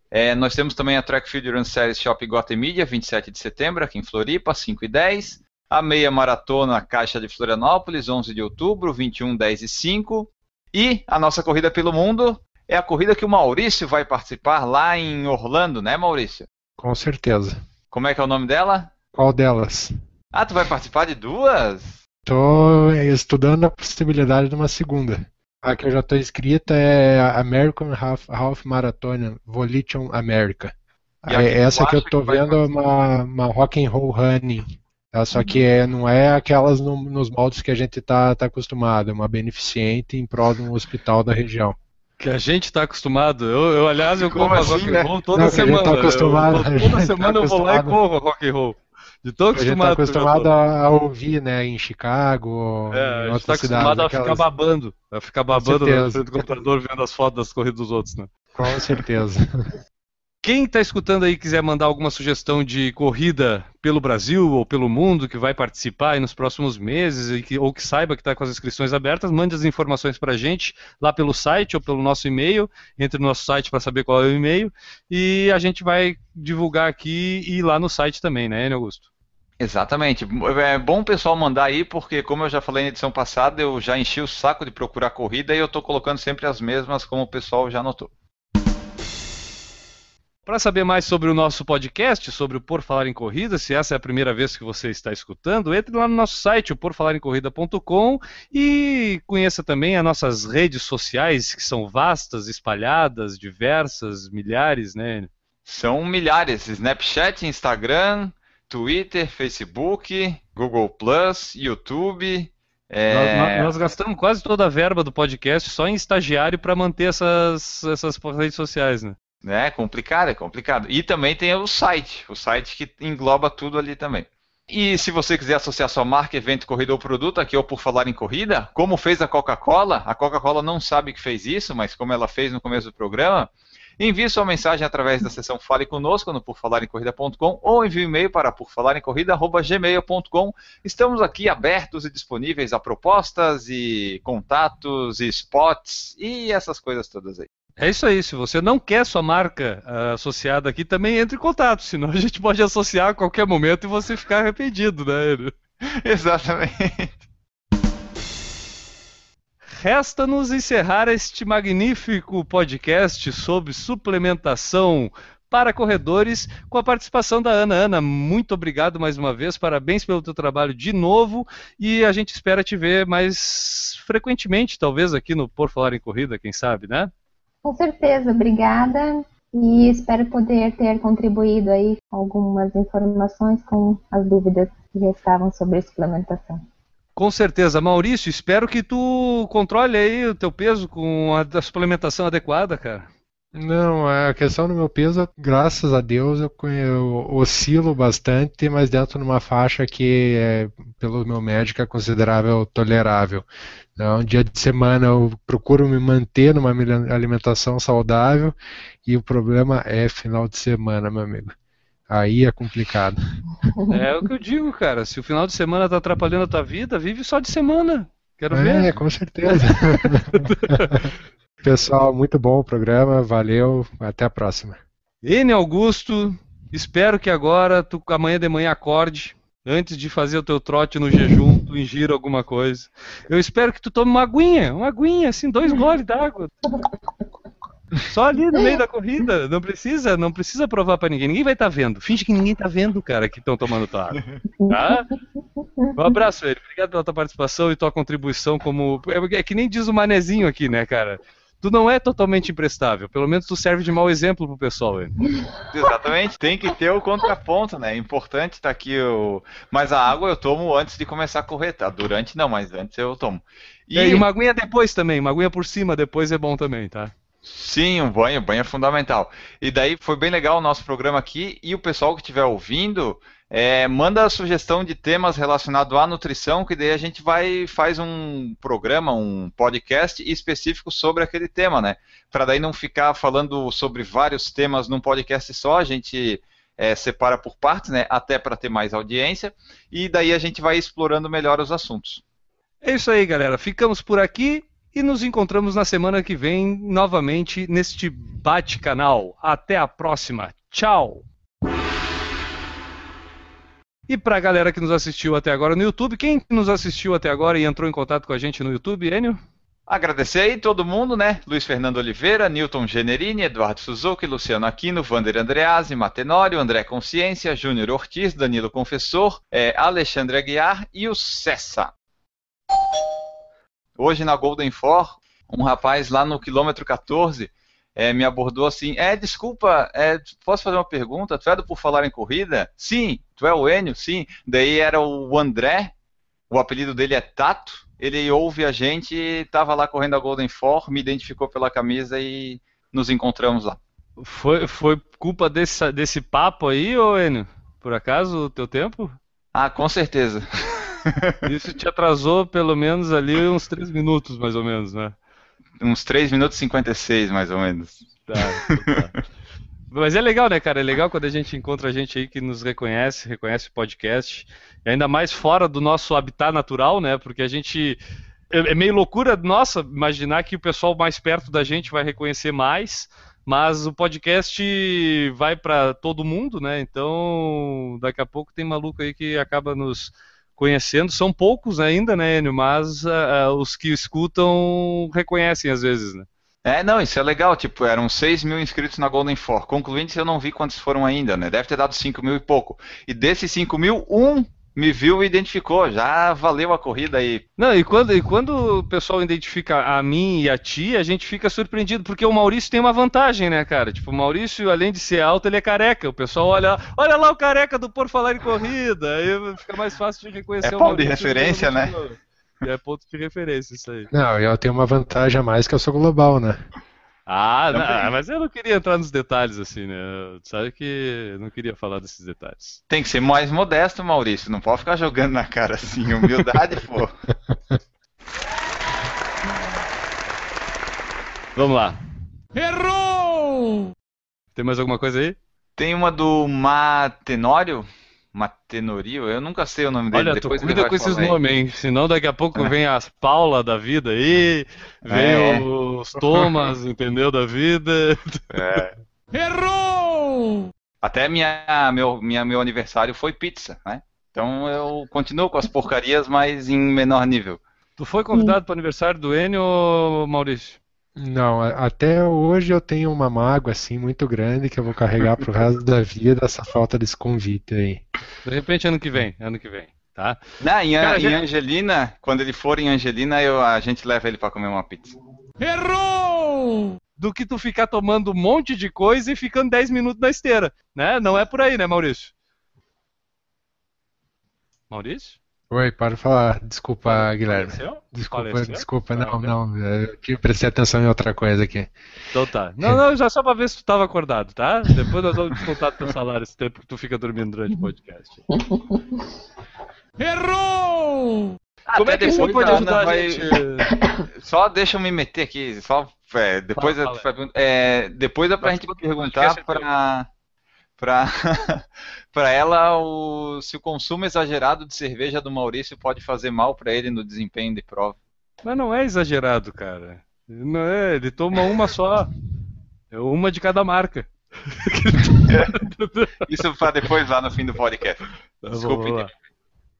[SPEAKER 2] É, nós temos também a Track Field Run Series Shop Guatemala, 27 de setembro, aqui em Floripa, 5 e 10 a meia maratona Caixa de Florianópolis, 11 de outubro, 21, 10 e 5. E a nossa corrida pelo mundo é a corrida que o Maurício vai participar lá em Orlando, né, Maurício?
[SPEAKER 4] Com certeza.
[SPEAKER 2] Como é que é o nome dela?
[SPEAKER 4] Qual delas?
[SPEAKER 2] Ah, tu vai participar de duas?
[SPEAKER 4] Estou estudando a possibilidade de uma segunda. A que eu já estou inscrita é a American Half, Half Marathon Volition America. Essa que eu estou vendo é uma, uma Rock and Roll Running Tá? Só que é, não é aquelas no, nos moldes que a gente está tá acostumado, é uma beneficente em prol de um hospital da região.
[SPEAKER 1] Que a gente está acostumado. Eu, eu, aliás, eu corro assim, rock and né? roll toda
[SPEAKER 4] não,
[SPEAKER 1] semana.
[SPEAKER 4] Tá acostumado,
[SPEAKER 1] eu, toda tá semana tá eu vou lá e corro rock and roll. De tão acostumado.
[SPEAKER 4] A gente está acostumado a, a, ouvir, né, em Chicago,
[SPEAKER 1] é,
[SPEAKER 4] em
[SPEAKER 1] outras tá acostumado a ficar babando, a ficar babando na frente do computador vendo as fotos das corridas dos outros, né?
[SPEAKER 4] Com certeza. [laughs]
[SPEAKER 1] Quem está escutando aí quiser mandar alguma sugestão de corrida pelo Brasil ou pelo mundo que vai participar nos próximos meses que, ou que saiba que está com as inscrições abertas, mande as informações para a gente lá pelo site ou pelo nosso e-mail. Entre no nosso site para saber qual é o e-mail e a gente vai divulgar aqui e lá no site também, né, Augusto?
[SPEAKER 2] Exatamente. É bom o pessoal mandar aí, porque como eu já falei na edição passada, eu já enchi o saco de procurar corrida e eu estou colocando sempre as mesmas, como o pessoal já notou.
[SPEAKER 1] Para saber mais sobre o nosso podcast, sobre o Por Falar em Corrida, se essa é a primeira vez que você está escutando, entre lá no nosso site, o porfalarencorrida.com e conheça também as nossas redes sociais, que são vastas, espalhadas, diversas, milhares, né?
[SPEAKER 2] São milhares, Snapchat, Instagram, Twitter, Facebook, Google+, YouTube...
[SPEAKER 1] É... Nós, nós, gastamos quase toda a verba do podcast só em estagiário para manter essas, essas redes sociais, né?
[SPEAKER 2] Né? Complicado, é complicado. E também tem o site, o site que engloba tudo ali também. E se você quiser associar sua marca, evento, corrida ou produto, aqui ou por falar em corrida, como fez a Coca-Cola, a Coca-Cola não sabe que fez isso, mas como ela fez no começo do programa, envie sua mensagem através da seção Fale Conosco no porfalarencorrida.com ou envie um e-mail para porfalarencorrida.gmail.com. Estamos aqui abertos e disponíveis a propostas e contatos e spots e essas coisas todas aí.
[SPEAKER 1] É isso aí. Se você não quer sua marca uh, associada aqui, também entre em contato. Senão a gente pode associar a qualquer momento e você ficar arrependido, né? [laughs]
[SPEAKER 2] Exatamente.
[SPEAKER 1] Resta-nos encerrar este magnífico podcast sobre suplementação para corredores com a participação da Ana. Ana, muito obrigado mais uma vez, parabéns pelo teu trabalho de novo e a gente espera te ver mais frequentemente, talvez aqui no Por Falar em Corrida, quem sabe, né?
[SPEAKER 3] Com certeza, obrigada. E espero poder ter contribuído aí com algumas informações com as dúvidas que restavam sobre a suplementação.
[SPEAKER 1] Com certeza, Maurício, espero que tu controle aí o teu peso com a suplementação adequada, cara.
[SPEAKER 4] Não, a questão do meu peso, graças a Deus, eu, eu oscilo bastante, mas dentro de uma faixa que, é, pelo meu médico, é considerável tolerável. Então, dia de semana eu procuro me manter numa alimentação saudável e o problema é final de semana, meu amigo. Aí é complicado.
[SPEAKER 1] É o que eu digo, cara. Se o final de semana tá atrapalhando a tua vida, vive só de semana. Quero
[SPEAKER 4] é,
[SPEAKER 1] ver.
[SPEAKER 4] É, com certeza. [laughs] Pessoal, muito bom o programa, valeu, até a próxima.
[SPEAKER 1] N Augusto, espero que agora, tu amanhã de manhã acorde, antes de fazer o teu trote no jejum, tu ingira alguma coisa. Eu espero que tu tome uma aguinha, uma aguinha, assim, dois goles d'água. Só ali no meio da corrida, não precisa, não precisa provar para ninguém. Ninguém vai estar tá vendo. Finge que ninguém tá vendo, cara, que estão tomando tua água. Tá? Um abraço, ele. Obrigado pela tua participação e tua contribuição como é, é que nem diz o manezinho aqui, né, cara? Tu não é totalmente imprestável. Pelo menos tu serve de mau exemplo pro pessoal. Hein?
[SPEAKER 2] Exatamente, tem que ter o contraponto, né? É importante estar tá aqui o. Mas a água eu tomo antes de começar a correr, tá? Durante não, mas antes eu tomo.
[SPEAKER 1] E, e uma aguinha depois também, uma aguinha por cima depois é bom também, tá?
[SPEAKER 2] Sim, um banho, banho é fundamental. E daí foi bem legal o nosso programa aqui e o pessoal que estiver ouvindo, é, manda sugestão de temas relacionados à nutrição, que daí a gente vai faz um programa, um podcast específico sobre aquele tema, né? Para daí não ficar falando sobre vários temas num podcast só, a gente é, separa por partes, né? Até para ter mais audiência, e daí a gente vai explorando melhor os assuntos.
[SPEAKER 1] É isso aí, galera. Ficamos por aqui e nos encontramos na semana que vem novamente neste bate-canal. Até a próxima. Tchau! E para a galera que nos assistiu até agora no YouTube, quem nos assistiu até agora e entrou em contato com a gente no YouTube, Enio?
[SPEAKER 2] Agradecer aí todo mundo, né? Luiz Fernando Oliveira, Newton Generini, Eduardo Suzuki, Luciano Aquino, Vander Andreazzi, Matenório, André Consciência, Júnior Ortiz, Danilo Confessor, é, Alexandre Aguiar e o Cessa. Hoje na Golden Four, um rapaz lá no quilômetro 14 é, me abordou assim: É, desculpa, é, posso fazer uma pergunta? Tu é do Por Falar em Corrida? Sim. Tu é o Enio? Sim. Daí era o André, o apelido dele é Tato. Ele ouve a gente, estava lá correndo a Golden Four, me identificou pela camisa e nos encontramos lá.
[SPEAKER 1] Foi, foi culpa desse, desse papo aí, ô Enio? Por acaso, o teu tempo?
[SPEAKER 2] Ah, com certeza. [laughs]
[SPEAKER 1] Isso te atrasou pelo menos ali uns 3 minutos, mais ou menos, né?
[SPEAKER 2] Uns 3 minutos e 56, mais ou menos. Tá,
[SPEAKER 1] tá. Mas é legal, né, cara? É legal quando a gente encontra gente aí que nos reconhece, reconhece o podcast. E ainda mais fora do nosso habitat natural, né? Porque a gente. É, é meio loucura nossa imaginar que o pessoal mais perto da gente vai reconhecer mais, mas o podcast vai para todo mundo, né? Então, daqui a pouco tem maluco aí que acaba nos conhecendo. São poucos ainda, né, Enio? Mas uh, os que escutam reconhecem às vezes, né?
[SPEAKER 2] É, não, isso é legal. Tipo, eram 6 mil inscritos na Golden Four. Concluindo, eu não vi quantos foram ainda, né? Deve ter dado 5 mil e pouco. E desses 5 mil, um me viu e identificou, já valeu a corrida aí.
[SPEAKER 1] Não, e quando, e quando o pessoal identifica a mim e a ti, a gente fica surpreendido, porque o Maurício tem uma vantagem, né, cara? Tipo, o Maurício, além de ser alto, ele é careca. O pessoal olha, olha lá o careca do Por Falar em Corrida, aí fica mais fácil de reconhecer
[SPEAKER 2] é
[SPEAKER 1] o
[SPEAKER 2] Maurício. É ponto de referência, né?
[SPEAKER 1] É ponto de referência isso aí.
[SPEAKER 4] Não, eu tenho uma vantagem a mais que eu sou global, né?
[SPEAKER 1] Ah, não, mas eu não queria entrar nos detalhes assim, né? Sabe que eu não queria falar desses detalhes.
[SPEAKER 2] Tem que ser mais modesto, Maurício. Não pode ficar jogando na cara assim. Humildade, pô. [laughs]
[SPEAKER 1] Vamos lá.
[SPEAKER 5] Errou!
[SPEAKER 1] Tem mais alguma coisa aí?
[SPEAKER 2] Tem uma do Matenório. Matenorio, eu nunca sei o nome dele.
[SPEAKER 1] Olha, Depois tu cuida com esses nomes, hein? Senão daqui a pouco vem as Paula da vida aí, vem é. os Thomas, entendeu, da vida.
[SPEAKER 5] É. Errou!
[SPEAKER 2] Até minha, meu, minha, meu aniversário foi pizza, né? Então eu continuo com as porcarias, mas em menor nível.
[SPEAKER 1] Tu foi convidado para o aniversário do Enio, Maurício?
[SPEAKER 4] Não, até hoje eu tenho uma mágoa assim muito grande que eu vou carregar pro resto da vida essa falta desse convite aí.
[SPEAKER 1] De repente ano que vem, ano que vem, tá?
[SPEAKER 2] Não, em, Cara, em já... Angelina, quando ele for em Angelina, eu, a gente leva ele para comer uma pizza.
[SPEAKER 5] Errou!
[SPEAKER 1] Do que tu ficar tomando um monte de coisa e ficando 10 minutos na esteira, né? Não é por aí, né, Maurício? Maurício?
[SPEAKER 4] Oi, para falar. Desculpa, Guilherme.
[SPEAKER 1] Faleceu?
[SPEAKER 4] Desculpa,
[SPEAKER 1] Faleceu?
[SPEAKER 4] desculpa,
[SPEAKER 1] Ah,
[SPEAKER 4] não, não. Eu tive- prestei atenção em outra coisa aqui.
[SPEAKER 1] Então tá. Não, não, já só pra ver se tu tava acordado, tá? Depois nós vamos descontar teu salário esse tempo que tu fica dormindo durante o podcast. [laughs]
[SPEAKER 5] Errou!
[SPEAKER 1] Como é que você pode ajudar a
[SPEAKER 2] vai-
[SPEAKER 1] gente?
[SPEAKER 2] Só deixa eu me meter aqui, só é, depois
[SPEAKER 1] Fala,
[SPEAKER 2] eu-
[SPEAKER 1] fala.
[SPEAKER 2] é, depois é pra
[SPEAKER 1] Mas
[SPEAKER 2] gente perguntar pra para [laughs] ela o, se o consumo exagerado de cerveja do Maurício pode fazer mal pra ele no desempenho de prova.
[SPEAKER 1] Mas não é exagerado, cara. Não é, ele toma uma só. É uma de cada marca. [laughs]
[SPEAKER 2] Isso pra depois lá no fim do podcast.
[SPEAKER 1] Tá
[SPEAKER 2] Desculpe.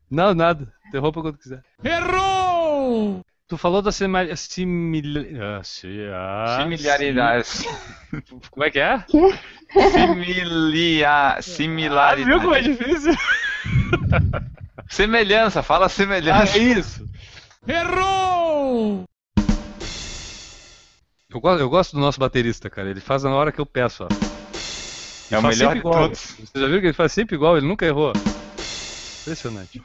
[SPEAKER 1] Não, nada. Interrompa quando quiser.
[SPEAKER 5] Errou!
[SPEAKER 1] Tu falou da simil... simil... Ah, ah,
[SPEAKER 2] Similaridades.
[SPEAKER 1] sim. Como é que é?
[SPEAKER 2] Similia...
[SPEAKER 1] Ah, viu
[SPEAKER 2] Similaridade.
[SPEAKER 1] como é difícil?
[SPEAKER 2] Semelhança, fala
[SPEAKER 1] Ah,
[SPEAKER 2] semelhança.
[SPEAKER 1] é isso.
[SPEAKER 5] Errou!
[SPEAKER 1] Eu gosto, eu gosto do nosso baterista, cara. Ele faz na hora que eu peço, ó.
[SPEAKER 2] É o
[SPEAKER 1] Faz
[SPEAKER 2] melhor de
[SPEAKER 1] igual.
[SPEAKER 2] todos.
[SPEAKER 1] Você já viu que ele faz sempre igual? Ele nunca errou. Impressionante.